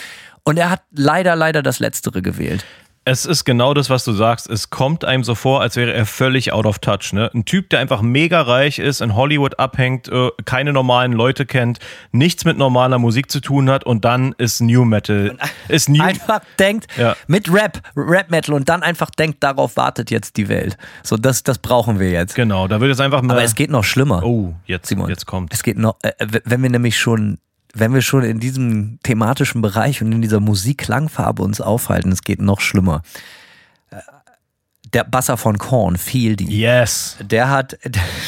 und er hat leider, leider das Letztere gewählt. Es ist genau das, was du sagst. Es kommt einem so vor, als wäre er völlig out of touch. Ne? Ein Typ, der einfach mega reich ist, in Hollywood abhängt, äh, keine normalen Leute kennt, nichts mit normaler Musik zu tun hat und dann ist New Metal. Ist New Einfach denkt, Ja. mit Rap, Rap-Metal und dann einfach denkt, darauf wartet jetzt die Welt. So, das, das brauchen wir jetzt. Genau, da wird es einfach mal. Aber es geht noch schlimmer. oh, jetzt, Simon. jetzt kommt. Es geht noch, äh, wenn wir nämlich schon, wenn wir schon in diesem thematischen Bereich und in dieser Musikklangfarbe uns aufhalten, es geht noch schlimmer. Äh, Der Basser von Korn, Feel die. Yes. Der hat,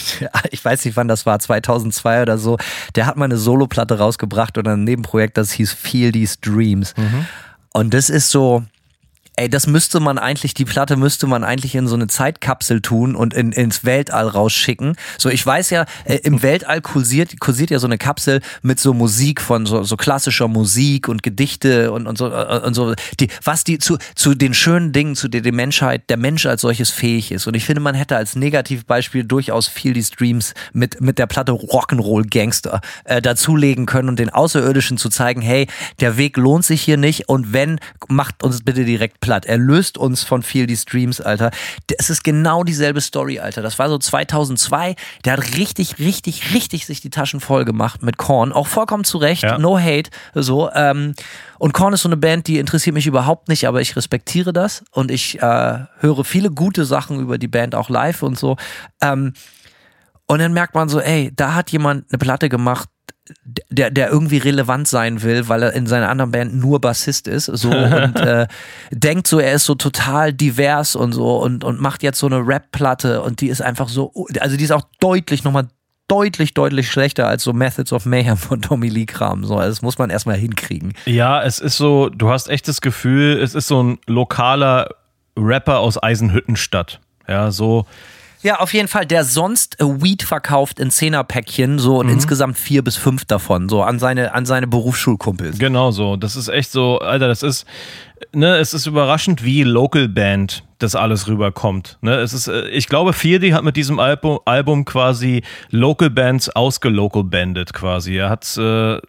ich weiß nicht wann das war, 2002 oder so, der hat mal eine Soloplatte rausgebracht oder ein Nebenprojekt, das hieß Feel These Dreams. Und das ist so, ey, das müsste man eigentlich, die Platte müsste man eigentlich in so eine Zeitkapsel tun und in, ins Weltall rausschicken. So, ich weiß ja, äh, im Weltall kursiert, kursiert ja so eine Kapsel mit so Musik von so, so klassischer Musik und Gedichte und, und so, äh, und so, die, was die zu, zu den schönen Dingen, zu der die Menschheit, der Mensch als solches fähig ist. Und ich finde, man hätte als Negativbeispiel durchaus Feel These Dreams mit, mit der Platte Rock'n'Roll Gangster äh, dazulegen können und den Außerirdischen zu zeigen, hey, der Weg lohnt sich hier nicht und wenn, macht uns bitte direkt platt. Er löst uns von Feel These Dreams, Alter. Es ist genau dieselbe Story, Alter. Das war so 2002. Der hat richtig, richtig, richtig sich die Taschen voll gemacht mit Korn. Auch vollkommen zu Recht. Ja. No hate. So, ähm, und Korn ist so eine Band, die interessiert mich überhaupt nicht, aber ich respektiere das und ich äh, höre viele gute Sachen über die Band auch live und so. Ähm, und dann merkt man so, ey, da hat jemand eine Platte gemacht, der, der irgendwie relevant sein will, weil er in seiner anderen Band nur Bassist ist, so und äh, denkt so, er ist so total divers und so und, und macht jetzt so eine Rap-Platte und die ist einfach so, also die ist auch deutlich nochmal deutlich, deutlich schlechter als so Methods of Mayhem von Tommy Lee Kram. So, also das muss man erstmal hinkriegen. Ja, es ist so, du hast echt das Gefühl, es ist so ein lokaler Rapper aus Eisenhüttenstadt. Ja, so. Ja, auf jeden Fall, der sonst äh, Weed verkauft in Zehnerpäckchen, so und insgesamt vier bis fünf davon, so an seine, an seine Berufsschulkumpels. Genau so. Das ist echt so, Alter, das ist, ne, es ist überraschend, wie Local Band das alles rüberkommt. Ne, es ist, äh, ich glaube, Fierdi hat mit diesem Album, Album quasi Local Bands ausgelocal bandet quasi. Er hat's, äh,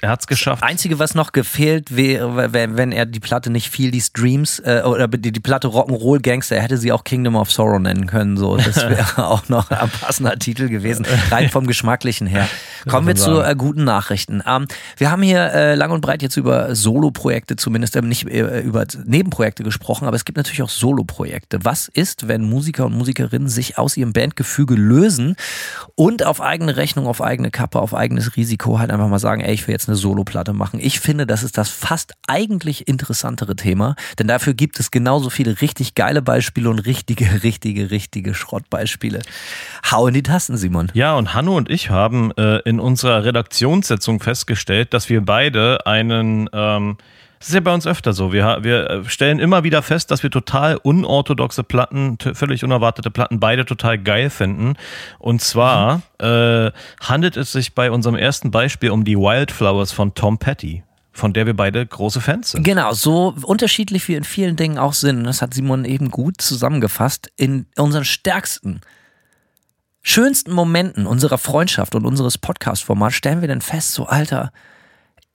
er hat's geschafft. Einzige, was noch gefehlt wäre, wenn, wenn er die Platte nicht Feel These Dreams äh, oder die, die Platte Rock'n'Roll Gangster, er hätte sie auch Kingdom of Sorrow nennen können. So, das wäre auch noch ein passender Titel gewesen, rein vom Geschmacklichen her. Kommen wir zu äh, guten Nachrichten. Ähm, wir haben hier äh, lang und breit jetzt über Solo-Projekte, zumindest ähm, nicht äh, über Nebenprojekte gesprochen, aber es gibt natürlich auch Solo-Projekte. Was ist, wenn Musiker und Musikerinnen sich aus ihrem Bandgefüge lösen und auf eigene Rechnung, auf eigene Kappe, auf eigenes Risiko halt einfach mal sagen, ey, ich will jetzt eine Solo-Platte machen. Ich finde, das ist das fast eigentlich interessantere Thema, denn dafür gibt es genauso viele richtig geile Beispiele und richtige, richtige, richtige Schrottbeispiele. Hau in die Tasten, Simon. Ja, und Hanno und ich haben äh, in unserer Redaktionssitzung festgestellt, dass wir beide einen, ähm, das ist ja bei uns öfter so, wir, wir äh, stellen immer wieder fest, dass wir total unorthodoxe Platten, völlig unerwartete Platten, beide total geil finden. Und zwar äh, handelt es sich bei unserem ersten Beispiel um die Wildflowers von Tom Petty, von der wir beide große Fans sind. Genau, so unterschiedlich wir in vielen Dingen auch sind, das hat Simon eben gut zusammengefasst, in unseren stärksten, schönsten Momenten unserer Freundschaft und unseres Podcast-Formats stellen wir dann fest, so Alter,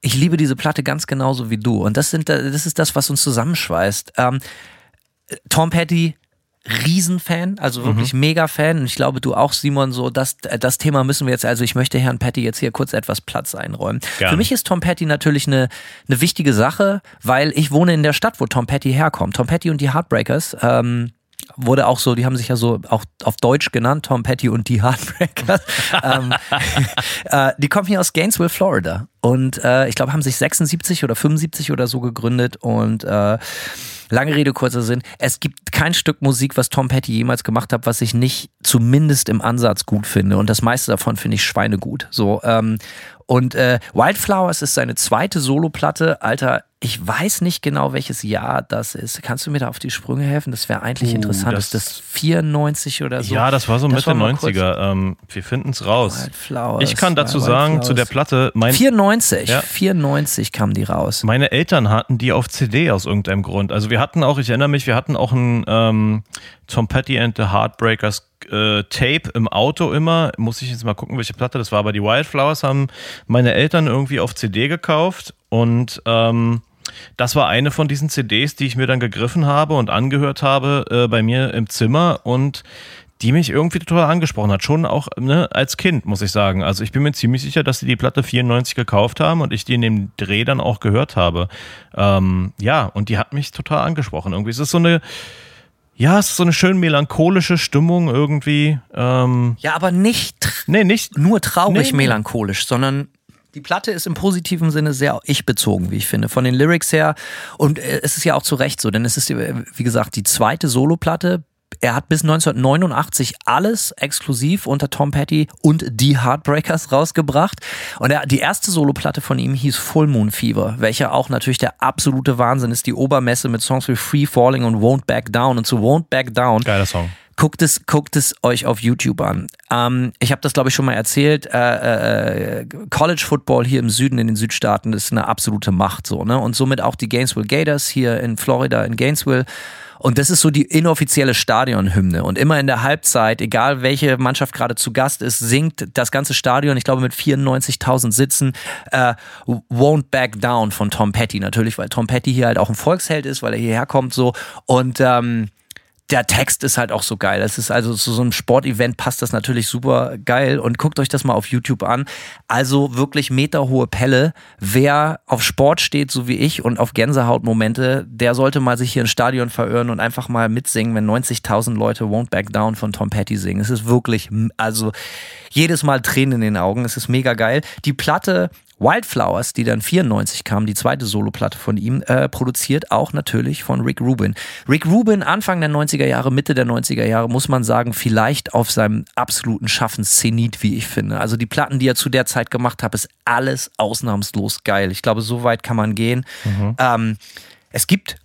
ich liebe diese Platte ganz genauso wie du. Und das, sind, das ist das, was uns zusammenschweißt. Ähm, Tom Petty, Riesenfan, also wirklich mega Fan. Und ich glaube, du auch, Simon, so, das, das Thema müssen wir jetzt, also ich möchte Herrn Petty jetzt hier kurz etwas Platz einräumen. Gerne. Für mich ist Tom Petty natürlich eine, eine wichtige Sache, weil ich wohne in der Stadt, wo Tom Petty herkommt. Tom Petty und die Heartbreakers, ähm, wurde auch so, die haben sich ja so auch auf Deutsch genannt, Tom Petty und die Heartbreakers. ähm, äh, die kommen hier aus Gainesville, Florida. Und äh, ich glaube, haben sich 76 oder 75 oder so gegründet und äh, Lange Rede, kurzer Sinn. Es gibt kein Stück Musik, was Tom Petty jemals gemacht hat, was ich nicht zumindest im Ansatz gut finde. Und das meiste davon finde ich schweinegut. So, ähm, und äh, Wildflowers ist seine zweite Soloplatte. Alter, Ich weiß nicht genau, welches Jahr das ist. Kannst du mir da auf die Sprünge helfen? Das wäre eigentlich Uh, interessant. das- ist das 94 oder so? Ja, das war so Das Mitte war mal kurz- 90er. Ähm, wir finden es raus. Ich kann dazu sagen, zu der. Platte, mein, 94, Ja. 94 kam die raus. meine Eltern hatten die auf CD aus irgendeinem Grund. Also wir hatten auch, ich erinnere mich, wir hatten auch ein ähm, Tom Petty and the Heartbreakers äh, Tape im Auto immer. Muss ich jetzt mal gucken, welche Platte das war. Aber die Wildflowers haben meine Eltern irgendwie auf CD gekauft und ähm, das war eine von diesen CDs, die ich mir dann gegriffen habe und angehört habe äh, bei mir im Zimmer und die mich irgendwie total angesprochen hat. Schon auch ne, als Kind, muss ich sagen. Also ich bin mir ziemlich sicher, dass sie die Platte 94 gekauft haben und ich die in dem Dreh dann auch gehört habe. Ähm, ja, und die hat mich total angesprochen. Irgendwie ist es so eine, ja, es ist so eine schön melancholische Stimmung irgendwie. Ähm, Ja, aber nicht nee, nicht. nur traurig nee. melancholisch, sondern die Platte ist im positiven Sinne sehr ich-bezogen, wie ich finde, von den Lyrics her. Und äh, es ist ja auch zu Recht so, denn es ist, äh, wie gesagt, die zweite Soloplatte. Er hat bis 1989 alles exklusiv unter Tom Petty und die Heartbreakers rausgebracht. Und er, die erste Soloplatte von ihm hieß Full Moon Fever, welcher auch natürlich der absolute Wahnsinn ist. Die Obermesse mit Songs wie Free Falling und Won't Back Down. Und zu Won't Back Down Geiler Song. Guckt es, guckt es euch auf YouTube an. Ähm, ich habe das, glaube ich, schon mal erzählt. Äh, äh, College Football hier im Süden, in den Südstaaten, ist eine absolute Macht so, ne? Und somit auch die Gainesville Gators hier in Florida, in Gainesville. Und das ist so die inoffizielle Stadionhymne. Und immer in der Halbzeit, egal welche Mannschaft gerade zu Gast ist, singt das ganze Stadion, ich glaube mit 94.000 Sitzen, äh, Won't Back Down von Tom Petty natürlich, weil Tom Petty hier halt auch ein Volksheld ist, weil er hierher kommt so. Und ähm, der Text ist halt auch so geil. Es ist also zu so einem Sportevent passt das natürlich super geil und guckt euch das mal auf YouTube an. Also wirklich meterhohe Pelle. Wer auf Sport steht, so wie ich, und auf Gänsehautmomente, der sollte mal sich hier ins Stadion verirren und einfach mal mitsingen, wenn 90.000 Leute Won't Back Down von Tom Petty singen. Es ist wirklich, also jedes Mal Tränen in den Augen. Es ist mega geil. Die Platte Wildflowers, die dann 94 kam, die zweite Soloplatte von ihm, äh, produziert auch natürlich von Rick Rubin. Rick Rubin, Anfang der 90er Jahre, Mitte der 90er Jahre, muss man sagen, vielleicht auf seinem absoluten Schaffenszenit, wie ich finde. Also die Platten, die er zu der Zeit gemacht hat, ist alles ausnahmslos geil. Ich glaube, so weit kann man gehen. Ähm, es gibt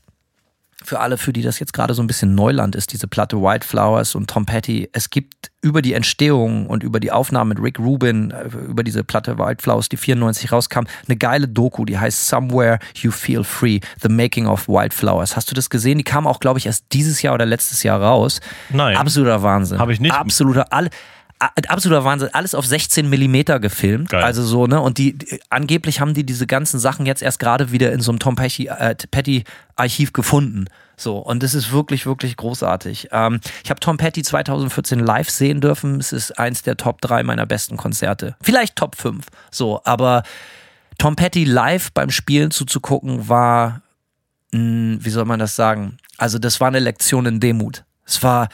für alle, für die das jetzt gerade so ein bisschen Neuland ist, diese Platte Wildflowers und Tom Petty. Es gibt über die Entstehung und über die Aufnahme mit Rick Rubin, äh, über diese Platte Wildflowers, die 94 rauskam, eine geile Doku, die heißt Somewhere You Feel Free, The Making of Wildflowers. Hast du das gesehen? Die kam auch, glaube ich, erst dieses Jahr oder letztes Jahr raus. Nein. Absoluter Wahnsinn. Hab ich nicht. Absoluter, all, a- absoluter Wahnsinn. Alles auf 16 Millimeter gefilmt. Geil. Also so, ne? Und die, die, angeblich haben die diese ganzen Sachen jetzt erst gerade wieder in so einem Tom Petty, äh, Petty Archiv gefunden. So, und das ist wirklich, wirklich großartig. Ähm, ich habe Tom Petty 2014 live sehen dürfen. Es ist eins der Top 3 meiner besten Konzerte. Vielleicht Top 5. So, aber Tom Petty live beim Spielen zuzugucken war, mh, wie soll man das sagen? Also, das war eine Lektion in Demut. Es war,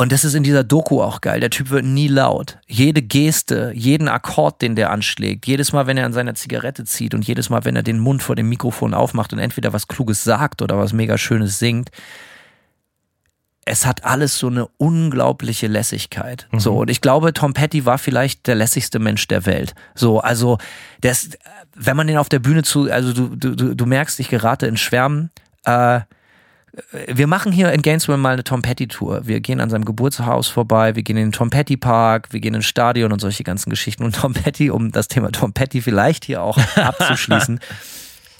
und das ist in dieser Doku auch geil. Der Typ wird nie laut. Jede Geste, jeden Akkord, den der anschlägt, jedes Mal, wenn er an seiner Zigarette zieht und jedes Mal, wenn er den Mund vor dem Mikrofon aufmacht und entweder was Kluges sagt oder was mega Schönes singt, es hat alles so eine unglaubliche Lässigkeit. So, und ich glaube, Tom Petty war vielleicht der lässigste Mensch der Welt. So, also, das, wenn man den auf der Bühne zu, also du, du, du du merkst, ich gerate in Schwärmen. Äh, wir machen hier in Gainesville mal eine Tom Petty Tour. Wir gehen an seinem Geburtshaus vorbei, wir gehen in den Tom Petty Park, wir gehen ins Stadion und solche ganzen Geschichten. Und Tom Petty, um das Thema Tom Petty vielleicht hier auch abzuschließen, äh,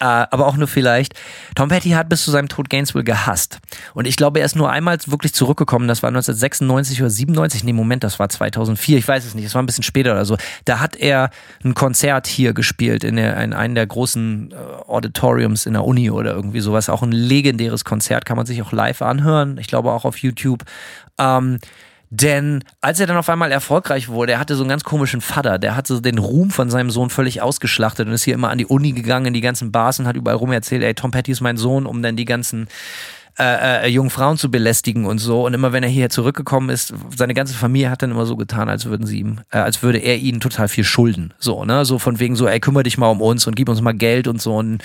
aber auch nur vielleicht. Tom Petty hat bis zu seinem Tod Gainesville gehasst. Und ich glaube, er ist nur einmal wirklich zurückgekommen. Das war 1996 oder 97. Nee, Moment, das war 2004. Ich weiß es nicht. Es war ein bisschen später oder so. Da hat er ein Konzert hier gespielt in, der, in einem der großen äh, Auditoriums in der Uni oder irgendwie sowas. Auch ein legendäres Konzert. Kann man sich auch live anhören. Ich glaube auch auf YouTube. Ähm, denn als er dann auf einmal erfolgreich wurde, er hatte so einen ganz komischen Vater, der hatte so den Ruhm von seinem Sohn völlig ausgeschlachtet und ist hier immer an die Uni gegangen, in die ganzen Bars und hat überall rum erzählt, ey, Tom Petty ist mein Sohn, um dann die ganzen äh, äh, jungen Frauen zu belästigen und so. Und immer wenn er hierher zurückgekommen ist, seine ganze Familie hat dann immer so getan, als würden sie ihm, äh, als würde er ihnen total viel schulden. So, ne? So von wegen so, ey, kümmere dich mal um uns und gib uns mal Geld und so. Und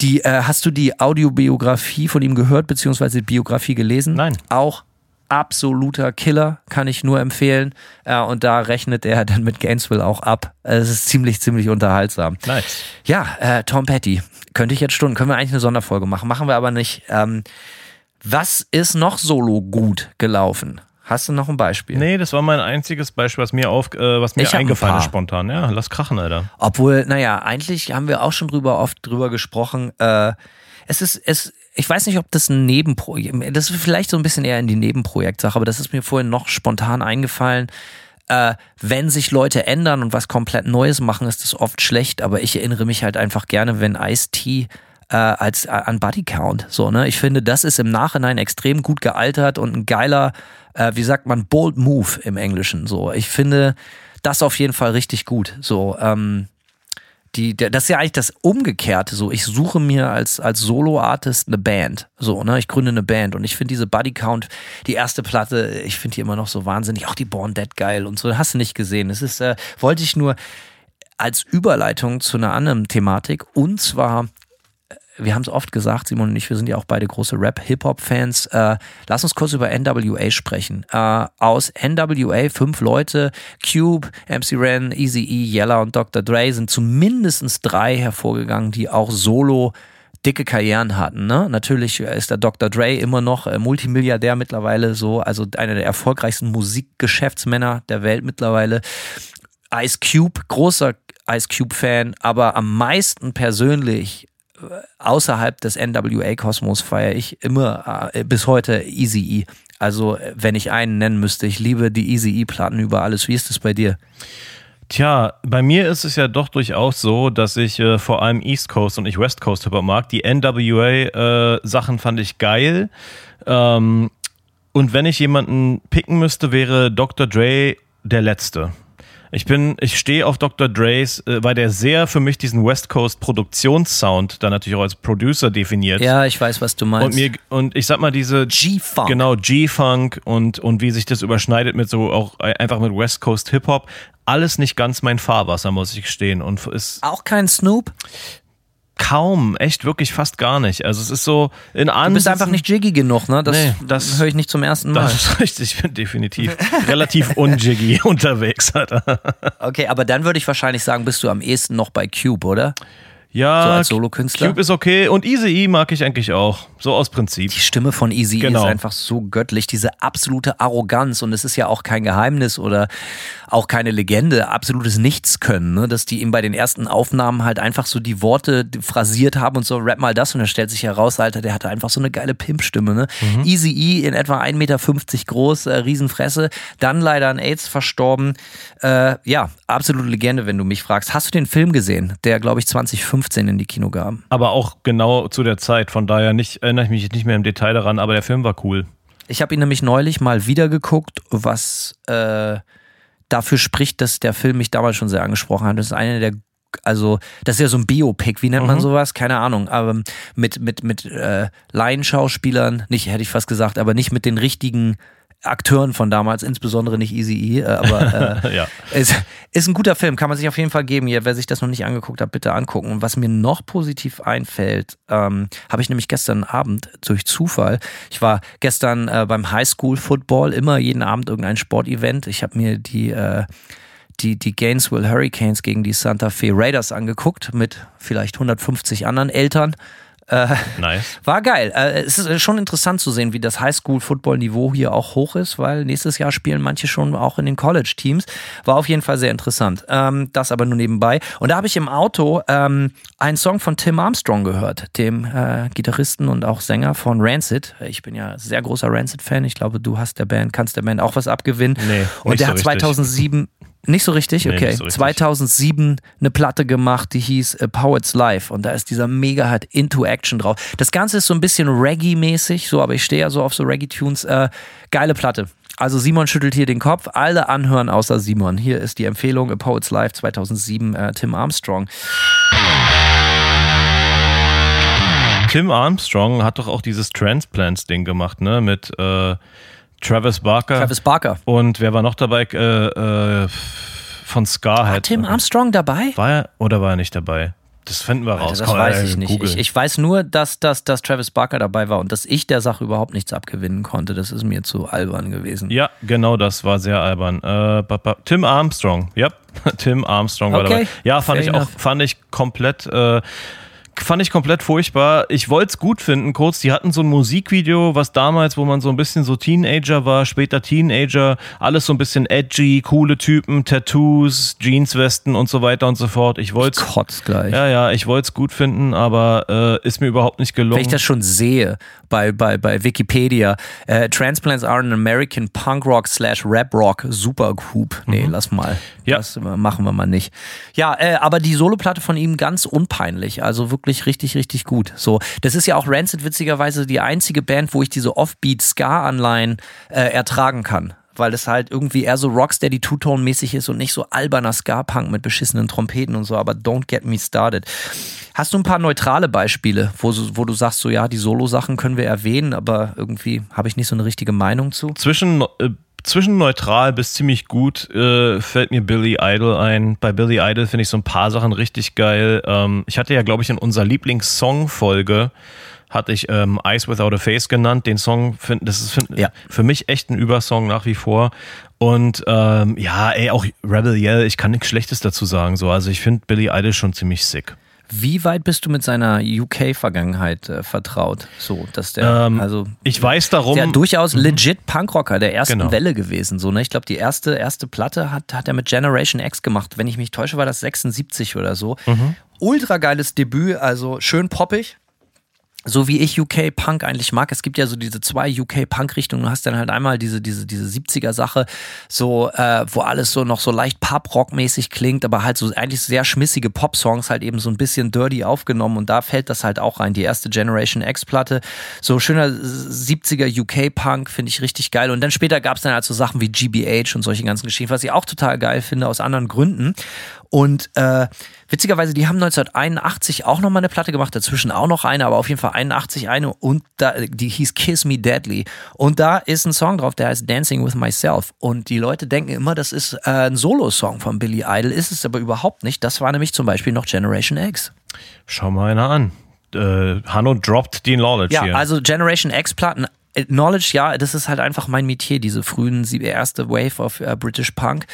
die, äh, hast du die Audiobiografie von ihm gehört, beziehungsweise die Biografie gelesen? Nein. Auch absoluter Killer, kann ich nur empfehlen. Äh, und da rechnet er dann mit Gainesville auch ab. Es ist ziemlich, ziemlich unterhaltsam. Nice. Ja, äh, Tom Petty. Könnte ich jetzt Stunden, können wir eigentlich eine Sonderfolge machen, machen wir aber nicht. Ähm, was ist noch solo gut gelaufen? Hast du noch ein Beispiel? Nee, das war mein einziges Beispiel, was mir, auf, äh, was mir Ich ein eingefallen paar. ist spontan. Ja, lass krachen, Alter. Obwohl, naja, eigentlich haben wir auch schon drüber oft drüber gesprochen. Äh, es ist, es, ich weiß nicht, ob das ein Nebenprojekt, das ist vielleicht so ein bisschen eher in die Nebenprojektsache, aber das ist mir vorhin noch spontan eingefallen. Äh, wenn sich Leute ändern und was komplett Neues machen, ist das oft schlecht, aber ich erinnere mich halt einfach gerne, wenn Ice-T äh, als äh, an Body Count. So, ne? Ich finde, das ist im Nachhinein extrem gut gealtert und ein geiler, äh, wie sagt man, bold Move im Englischen. So, ich finde das auf jeden Fall richtig gut. So, ähm, die, das ist ja eigentlich das Umgekehrte. So, ich suche mir als, als Solo-Artist eine Band. So, ne, ich gründe eine Band und ich finde diese Body Count, die erste Platte, ich finde die immer noch so wahnsinnig. Auch die Born Dead geil und so. Hast du nicht gesehen. Es ist, äh, wollte ich nur als Überleitung zu einer anderen Thematik und zwar wir haben es oft gesagt, Simon und ich, wir sind ja auch beide große Rap-Hip-Hop-Fans. Äh, lass uns kurz über NWA sprechen. Äh, aus NWA fünf Leute, Cube, MC Ren, Eazy-E, Yella und Dr. Dre sind zumindest drei hervorgegangen, die auch solo dicke Karrieren hatten. Ne? Natürlich ist der Dr. Dre immer noch äh, Multimilliardär mittlerweile so, also einer der erfolgreichsten Musikgeschäftsmänner der Welt mittlerweile. Ice Cube, großer Ice Cube-Fan, aber am meisten persönlich außerhalb des NWA-Kosmos feiere ich immer äh, bis heute Easy E. Also, äh, wenn ich einen nennen müsste, ich liebe die Easy E-Platten über alles. Wie ist es bei dir? Tja, bei mir ist es ja doch durchaus so, dass ich äh, vor allem East Coast und nicht West Coast Hip-Hop mag. Die NWA-Sachen fand ich geil. Ähm, und wenn ich jemanden picken müsste, wäre Dr. Dre der Letzte. Ich bin, ich stehe auf Dr. Dre's, äh, weil der sehr für mich diesen West Coast Produktionssound dann natürlich auch als Producer definiert. Ja, ich weiß, was du Und meinst. mir, und ich sag mal, diese G-Funk. Genau, G-Funk und, und wie sich das überschneidet mit so auch einfach mit West Coast Hip-Hop. Alles nicht ganz mein Fahrwasser, muss ich gestehen. Und ist Auch kein Snoop? Kaum, echt wirklich fast gar nicht. Also es ist so in Du Ansätzen. bist einfach nicht jiggy genug, ne? Das, Nee, das- höre ich nicht zum ersten Mal. Das ist richtig, ich bin definitiv relativ unjiggy unterwegs, Alter. Okay, aber dann würde ich wahrscheinlich sagen, bist du am ehesten noch bei Cube, oder? Ja, So als Solokünstler? Cube ist okay und Easy E mag ich eigentlich auch. So aus Prinzip. Die Stimme von Easy Genau. ist einfach so göttlich, diese absolute Arroganz und es ist ja auch kein Geheimnis oder auch keine Legende, absolutes Nichtskönnen, ne? dass die ihm bei den ersten Aufnahmen halt einfach so die Worte phrasiert haben und so rap mal das und dann stellt sich heraus, Alter, der hatte einfach so eine geile Pimpstimme. Ne? Mhm. Easy E in etwa 1,50 Meter groß, äh, Riesenfresse, dann leider an AIDS verstorben. Äh, ja, absolute Legende, wenn du mich fragst. Hast du den Film gesehen, der glaube ich 2015 in die Kino gab? Aber auch genau zu der Zeit. Von daher nicht, erinnere ich mich nicht mehr im Detail daran, aber der Film war cool. Ich habe ihn nämlich neulich mal wieder geguckt, was äh, dafür spricht, dass der Film mich damals schon sehr angesprochen hat. Das ist eine der, also das ist ja so ein Biopic, wie nennt man sowas? Keine Ahnung, aber mit mit mit äh, Laienschauspielern, nicht hätte ich fast gesagt, aber nicht mit den richtigen Akteuren von damals, insbesondere nicht Easy E, äh, aber äh, Ja. es ist ein guter Film, kann man sich auf jeden Fall geben. Hier, wer sich das noch nicht angeguckt hat, bitte angucken. Und was mir noch positiv einfällt, ähm, habe ich nämlich gestern Abend durch Zufall. Ich war gestern äh, beim Highschool Football, immer jeden Abend irgendein Sportevent. Ich habe mir die äh, die, die Gainesville Hurricanes gegen die Santa Fe Raiders angeguckt mit vielleicht 150 anderen Eltern. Nice. War geil. Äh, es ist schon interessant zu sehen, wie das Highschool-Football-Niveau hier auch hoch ist, weil nächstes Jahr spielen manche schon auch in den College-Teams. War auf jeden Fall sehr interessant. Ähm, das aber nur nebenbei. Und da habe ich im Auto ähm, einen Song von Tim Armstrong gehört, dem äh, Gitarristen und auch Sänger von Rancid. Ich bin ja sehr großer Rancid-Fan. Ich glaube, du hast der Band, kannst der Band auch was abgewinnen. Nee, und der so hat richtig. 2007 nicht so richtig, Nee, okay. nicht so richtig. 2007 eine Platte gemacht, die hieß A Poet's Life und da ist dieser mega halt Into Action drauf. Das Ganze ist so ein bisschen Reggae-mäßig, so, aber ich stehe ja so auf so Reggae-Tunes. Äh, geile Platte. Also Simon schüttelt hier den Kopf, alle anhören außer Simon. Hier ist die Empfehlung A Poet's Life 2007, äh, Tim Armstrong. Tim Armstrong hat doch auch dieses Transplants-Ding gemacht, ne? Mit äh, Travis Barker. Travis Barker. Und wer war noch dabei? Äh, äh, von Scarhead. Tim Armstrong dabei? War er oder war er nicht dabei? Das finden wir raus. das Komm, weiß äh, ich nicht. Ich, ich weiß nur, dass, dass, dass Travis Barker dabei war und dass ich der Sache überhaupt nichts abgewinnen konnte. Das ist mir zu albern gewesen. ja, genau, das war sehr albern. Äh, Tim Armstrong, ja, Tim Armstrong war Okay, dabei. Ja, fand fair ich auch, enough. fand ich komplett, äh, fand ich komplett furchtbar. Ich wollte es gut finden, kurz. Die hatten so ein Musikvideo, was damals, wo man so ein bisschen so Teenager war, später Teenager, alles so ein bisschen edgy, coole Typen, Tattoos, Jeanswesten und so weiter und so fort. Ich wollte Kotz gleich. Ja, ja, ich wollte es gut finden, aber äh, ist mir überhaupt nicht gelungen. Wenn ich das schon sehe bei, bei, bei Wikipedia, äh, Transplants are an American Punk Rock slash Rap Rock Supergroup. Nee, lass mal. Mhm. Ja. Das äh, machen wir mal nicht. Ja, äh, aber die Soloplatte von ihm ganz unpeinlich. Also wirklich richtig, richtig gut. So, das ist ja auch Rancid witzigerweise die einzige Band, wo ich diese Offbeat-Ska-Anleihen äh, ertragen kann. Weil das halt irgendwie eher so Rocksteady Two-Tone-mäßig ist und nicht so alberner Ska-Punk mit beschissenen Trompeten und so, aber don't get me started. Hast du ein paar neutrale Beispiele, wo, wo du sagst, so ja, die Solo-Sachen können wir erwähnen, aber irgendwie habe ich nicht so eine richtige Meinung zu? zwischen, äh, zwischen neutral bis ziemlich gut äh, fällt mir Billy Idol ein. Bei Billy Idol finde ich so ein paar Sachen richtig geil. Ähm, ich hatte ja, glaube ich, in unserer Lieblingssong-Folge hatte ich ähm, Eyes Without a Face genannt. Den Song, find, das ist find, Ja. für mich echt ein Übersong nach wie vor. Und ähm, ja, ey, auch Rebel Yell, ich kann nichts Schlechtes dazu sagen. So. Also ich finde Billy Idol schon ziemlich sick. Wie weit bist du mit seiner UK-Vergangenheit äh, vertraut? So, dass der, Ähm, also Ich weiß darum. der durchaus legit Punkrocker der ersten Genau. Welle gewesen. So, ne? Ich glaube, die erste, erste Platte hat, hat er mit Generation X gemacht. Wenn ich mich täusche, war das 76 oder so. Mhm. Ultra geiles Debüt, also schön poppig. So wie ich UK Punk eigentlich mag. Es gibt ja so diese zwei UK Punk Richtungen. Du hast dann halt einmal diese, diese, diese 70er Sache, so, äh, wo alles so noch so leicht Pop-Rock mäßig klingt, aber halt so eigentlich sehr schmissige Pop-Songs halt eben so ein bisschen dirty aufgenommen und da fällt das halt auch rein. Die erste Generation X Platte. So schöner 70er UK Punk finde ich richtig geil. Und dann später gab es dann halt so Sachen wie GBH und solche ganzen Geschichten, was ich auch total geil finde aus anderen Gründen. Und äh, witzigerweise, die haben 1981 auch nochmal eine Platte gemacht, dazwischen auch noch eine, aber auf jeden Fall 81 eine und da, die hieß Kiss Me Deadly. Und da ist ein Song drauf, der heißt Dancing with Myself. Und die Leute denken immer, das ist äh, ein Solo-Song von Billy Idol, ist es aber überhaupt nicht. Das war nämlich zum Beispiel noch Generation X. Schau mal einer an. Äh, Hanno droppt die Knowledge Ja, hier. also Generation X-Platten. äh, Knowledge, ja, das ist halt einfach mein Metier, diese frühen, erste Wave of äh, British Punk.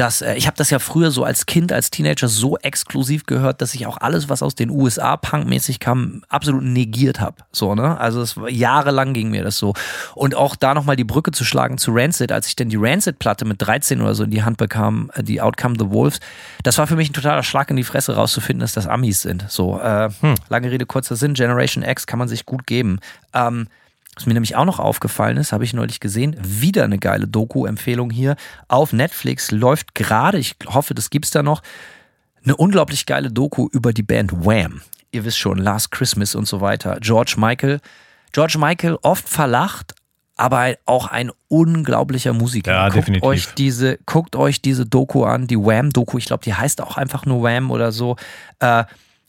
Das, äh, ich habe das ja früher so als Kind, als Teenager so exklusiv gehört, dass ich auch alles, was aus den USA punkmäßig kam, absolut negiert habe. So, ne? Also es war, jahrelang ging mir das so. Und auch da nochmal die Brücke zu schlagen zu Rancid, als ich dann die Rancid-Platte mit 13 oder so in die Hand bekam, äh, die Outcome the Wolves, das war für mich ein totaler Schlag in die Fresse rauszufinden, dass das Amis sind. So, äh, lange Rede, kurzer Sinn, Generation X kann man sich gut geben. Ähm, was mir nämlich auch noch aufgefallen ist, habe ich neulich gesehen, wieder eine geile Doku-Empfehlung hier. Auf Netflix läuft gerade, ich hoffe, das gibt's da noch, eine unglaublich geile Doku über die Band Wham. Ihr wisst schon, Last Christmas und so weiter. George Michael. George Michael oft verlacht, aber auch ein unglaublicher Musiker. Ja, guckt definitiv. Euch diese, guckt euch diese Doku an, die Wham-Doku. Ich glaube, die heißt auch einfach nur Wham oder so. Äh,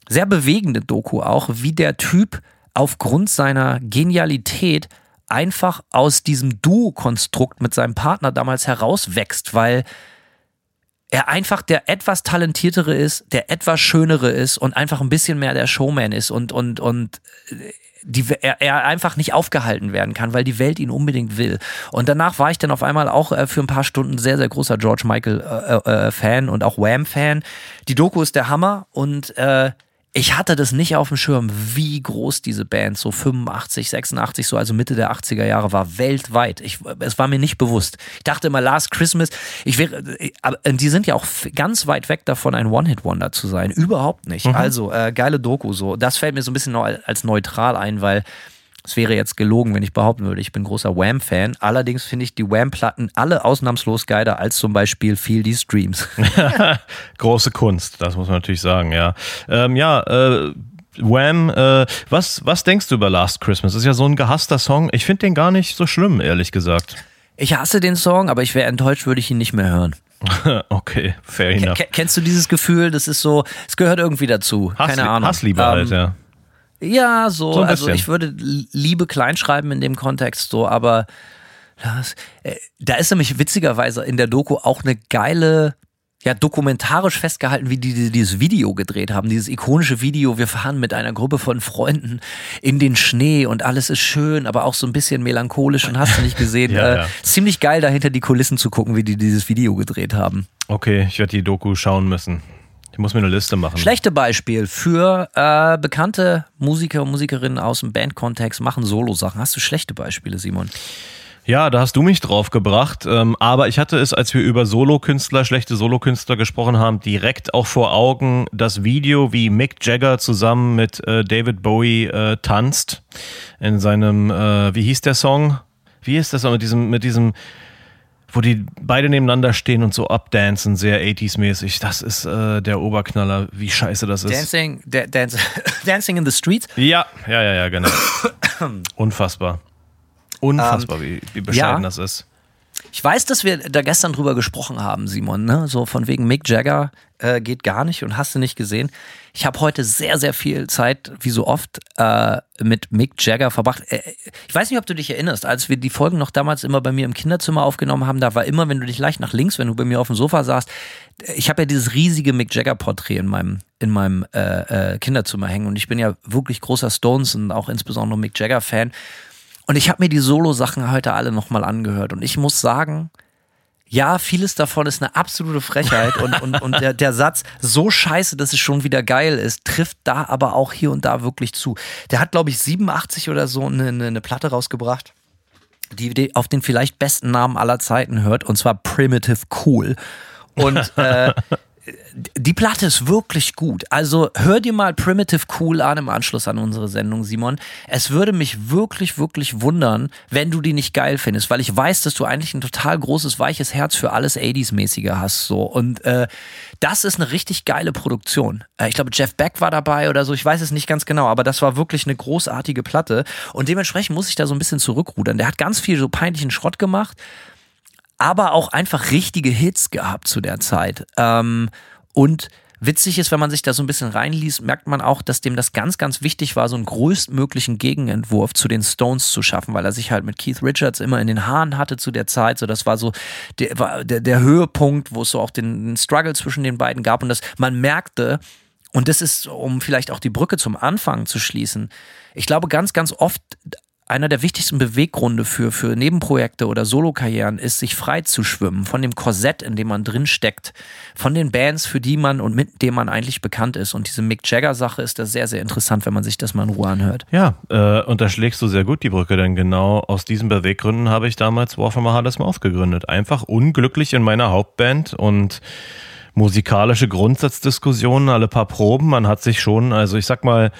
sehr bewegende Doku auch, wie der Typ aufgrund seiner Genialität einfach aus diesem Duo-Konstrukt mit seinem Partner damals herauswächst, weil er einfach der etwas talentiertere ist, der etwas schönere ist und einfach ein bisschen mehr der Showman ist und, und, und die, er, er einfach nicht aufgehalten werden kann, weil die Welt ihn unbedingt will. Und danach war ich dann auf einmal auch äh, für ein paar Stunden sehr, sehr großer George Michael äh, äh, Fan und auch Wham Fan. Die Doku ist der Hammer und äh, ich hatte das nicht auf dem Schirm, wie groß diese Band so 85, 86, so also Mitte der 80er Jahre war, weltweit. Ich, es war mir nicht bewusst. Ich dachte immer, Last Christmas, ich wäre, aber die sind ja auch ganz weit weg davon, ein One-Hit-Wonder zu sein. Überhaupt nicht. Also, äh, geile Doku so. Das fällt mir so ein bisschen als neutral ein, weil es wäre jetzt gelogen, wenn ich behaupten würde, ich bin großer Wham-Fan. Allerdings finde ich die Wham-Platten alle ausnahmslos geiler als zum Beispiel Feel These Dreams. Große Kunst, das muss man natürlich sagen, ja. Ähm, ja, äh, Wham, äh, was, was denkst du über Last Christmas? Ist ja so ein gehasster Song. Ich finde den gar nicht so schlimm, ehrlich gesagt. Ich hasse den Song, aber ich wäre enttäuscht, würde ich ihn nicht mehr hören. okay, fair enough. ke- Kennst du dieses Gefühl? Das ist so, es gehört irgendwie dazu. Hass, Keine Ahnung. Hassliebe Ähm, halt, ja. Ja, so, So also ich würde Liebe kleinschreiben in dem Kontext so, aber das, äh, da ist nämlich witzigerweise in der Doku auch eine geile ja, dokumentarisch festgehalten, wie die, die dieses Video gedreht haben. Dieses ikonische Video, wir fahren mit einer Gruppe von Freunden in den Schnee und alles ist schön, aber auch so ein bisschen melancholisch und hast du nicht gesehen. Ja, äh, ja. Ziemlich geil, dahinter die Kulissen zu gucken, wie die dieses Video gedreht haben. Okay, ich werde die Doku schauen müssen. Ich muss mir eine Liste machen. Schlechte Beispiel für äh, bekannte Musiker und Musikerinnen aus dem Bandkontext machen Solo-Sachen. Hast du schlechte Beispiele, Simon? Ja, da hast du mich drauf gebracht. Ähm, aber ich hatte es, als wir über Solokünstler, schlechte Solokünstler gesprochen haben, direkt auch vor Augen das Video, wie Mick Jagger zusammen mit äh, David Bowie äh, tanzt in seinem, äh, wie hieß der Song? Wie ist das mit diesem, mit diesem, wo die beide nebeneinander stehen und so abdancen, sehr 80s-mäßig. Das ist äh, der Oberknaller, wie scheiße das ist. Dancing, da, dance, Dancing in the Streets? Ja, ja, ja, ja, genau. Unfassbar. Unfassbar, Ähm, wie, wie bescheiden ja. das ist. Ich weiß, dass wir da gestern drüber gesprochen haben, Simon, ne? So von wegen Mick Jagger äh, geht gar nicht und hast du nicht gesehen. Ich habe heute sehr, sehr viel Zeit, wie so oft, äh, mit Mick Jagger verbracht. Äh, ich weiß nicht, ob du dich erinnerst, als wir die Folgen noch damals immer bei mir im Kinderzimmer aufgenommen haben, da war immer, wenn du dich leicht nach links, wenn du bei mir auf dem Sofa saßt, äh, ich habe ja dieses riesige Mick Jagger-Porträt in meinem, in meinem äh, äh, Kinderzimmer hängen und ich bin ja wirklich großer Stones und auch insbesondere Mick Jagger-Fan. Und ich habe mir die Solo-Sachen heute alle nochmal angehört. Und ich muss sagen, ja, vieles davon ist eine absolute Frechheit. Und, und, und der, der Satz, so scheiße, dass es schon wieder geil ist, trifft da aber auch hier und da wirklich zu. Der hat, glaube ich, 87 oder so eine, eine, eine Platte rausgebracht, die, die auf den vielleicht besten Namen aller Zeiten hört. Und zwar Primitive Cool. Und äh, die Platte ist wirklich gut. Also hör dir mal Primitive Cool an im Anschluss an unsere Sendung, Simon. Es würde mich wirklich, wirklich wundern, wenn du die nicht geil findest, weil ich weiß, dass du eigentlich ein total großes, weiches Herz für alles 80s-mäßige hast. So. Und äh, das ist eine richtig geile Produktion. Äh, ich glaube, Jeff Beck war dabei oder so, ich weiß es nicht ganz genau, aber das war wirklich eine großartige Platte. Und dementsprechend muss ich da so ein bisschen zurückrudern. Der hat ganz viel so peinlichen Schrott gemacht aber auch einfach richtige Hits gehabt zu der Zeit. Ähm, und witzig ist, wenn man sich da so ein bisschen reinliest, merkt man auch, dass dem das ganz, ganz wichtig war, so einen größtmöglichen Gegenentwurf zu den Stones zu schaffen, weil er sich halt mit Keith Richards immer in den Haaren hatte zu der Zeit. So, das war so der, der, der Höhepunkt, wo es so auch den, den Struggle zwischen den beiden gab und das man merkte, und das ist, um vielleicht auch die Brücke zum Anfang zu schließen. Ich glaube, ganz, ganz oft einer der wichtigsten Beweggründe für, für Nebenprojekte oder Solokarrieren ist, sich frei zu schwimmen von dem Korsett, in dem man drin steckt, von den Bands, für die man und mit denen man eigentlich bekannt ist. Und diese Mick Jagger-Sache ist da sehr, sehr interessant, wenn man sich das mal in Ruhe anhört. Ja, äh, und da schlägst du sehr gut die Brücke, denn genau aus diesen Beweggründen habe ich damals War from a Hardest Mouth gegründet. Einfach unglücklich in meiner Hauptband und musikalische Grundsatzdiskussionen, alle paar Proben. Man hat sich schon, also ich sag mal,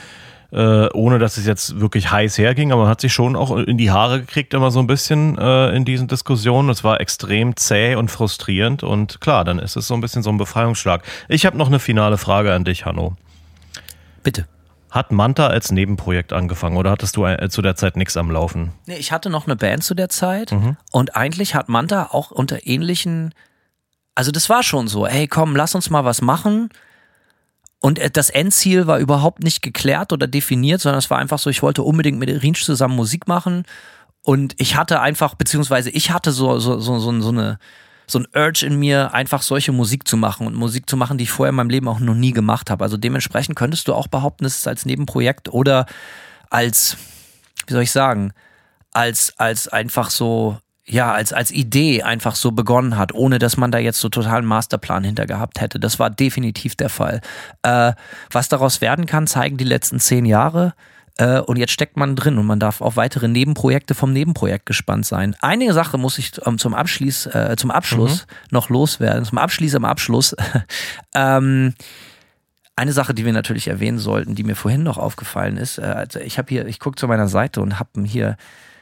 äh, ohne dass es jetzt wirklich heiß herging, aber man hat sich schon auch in die Haare gekriegt, immer so ein bisschen äh, in diesen Diskussionen. Es war extrem zäh und frustrierend und klar, dann ist es so ein bisschen so ein Befreiungsschlag. Ich habe noch eine finale Frage an dich, Hanno. Bitte. Hat Manta als Nebenprojekt angefangen oder hattest du äh, zu der Zeit nichts am Laufen? Nee, ich hatte noch eine Band zu der Zeit und eigentlich hat Manta auch unter ähnlichen, also das war schon so, hey komm, lass uns mal was machen. Und äh, das Endziel war überhaupt nicht geklärt oder definiert, sondern es war einfach so, ich wollte unbedingt mit Rinsch zusammen Musik machen. Und ich hatte einfach, beziehungsweise ich hatte so, so, so, so, so eine, so ein Urge in mir, einfach solche Musik zu machen und Musik zu machen, die ich vorher in meinem Leben auch noch nie gemacht habe. Also dementsprechend könntest du auch behaupten, es ist als Nebenprojekt oder als, wie soll ich sagen, als, als einfach so, ja, als, als Idee einfach so begonnen hat, ohne dass man da jetzt so totalen Masterplan hinter gehabt hätte. Das war definitiv der Fall. Äh, was daraus werden kann, zeigen die letzten zehn Jahre. Äh, und jetzt steckt man drin und man darf auf weitere Nebenprojekte vom Nebenprojekt gespannt sein. Einige Sache muss ich ähm, zum, Abschließ, äh, zum Abschluss noch loswerden. Zum Abschließ am Abschluss. ähm, eine Sache, die wir natürlich erwähnen sollten, die mir vorhin noch aufgefallen ist, äh, also ich habe hier, ich gucke zu meiner Seite und habe hier,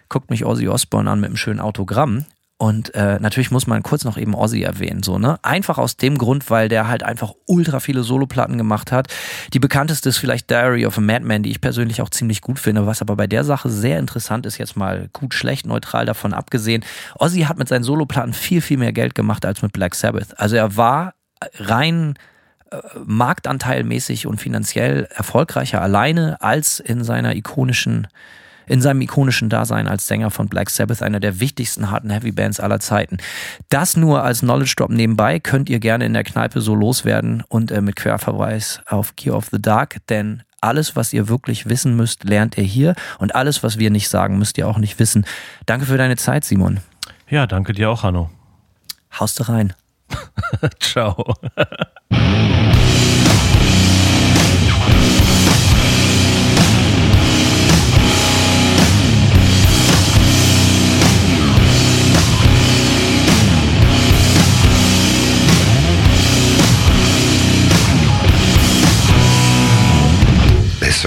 guckt mich Ozzy Osbourne an mit einem schönen Autogramm. Und äh, natürlich muss man kurz noch eben Ozzy erwähnen, so, ne? Einfach aus dem Grund, weil der halt einfach ultra viele Soloplatten gemacht hat. Die bekannteste ist vielleicht Diary of a Madman, die ich persönlich auch ziemlich gut finde, was aber bei der Sache sehr interessant ist, jetzt mal gut, schlecht, neutral davon abgesehen. Ozzy hat mit seinen Soloplatten viel, viel mehr Geld gemacht als mit Black Sabbath. Also er war rein marktanteilmäßig und finanziell erfolgreicher alleine als in seiner ikonischen in seinem ikonischen Dasein als Sänger von Black Sabbath, einer der wichtigsten harten Heavy Bands aller Zeiten. Das nur als Knowledge Drop nebenbei könnt ihr gerne in der Kneipe so loswerden und äh, mit Querverweis auf Gear of the Dark, denn alles, was ihr wirklich wissen müsst, lernt ihr hier und alles, was wir nicht sagen, müsst ihr auch nicht wissen. Danke für deine Zeit, Simon. Ja, danke dir auch, Hanno. Haust du rein. Ciao.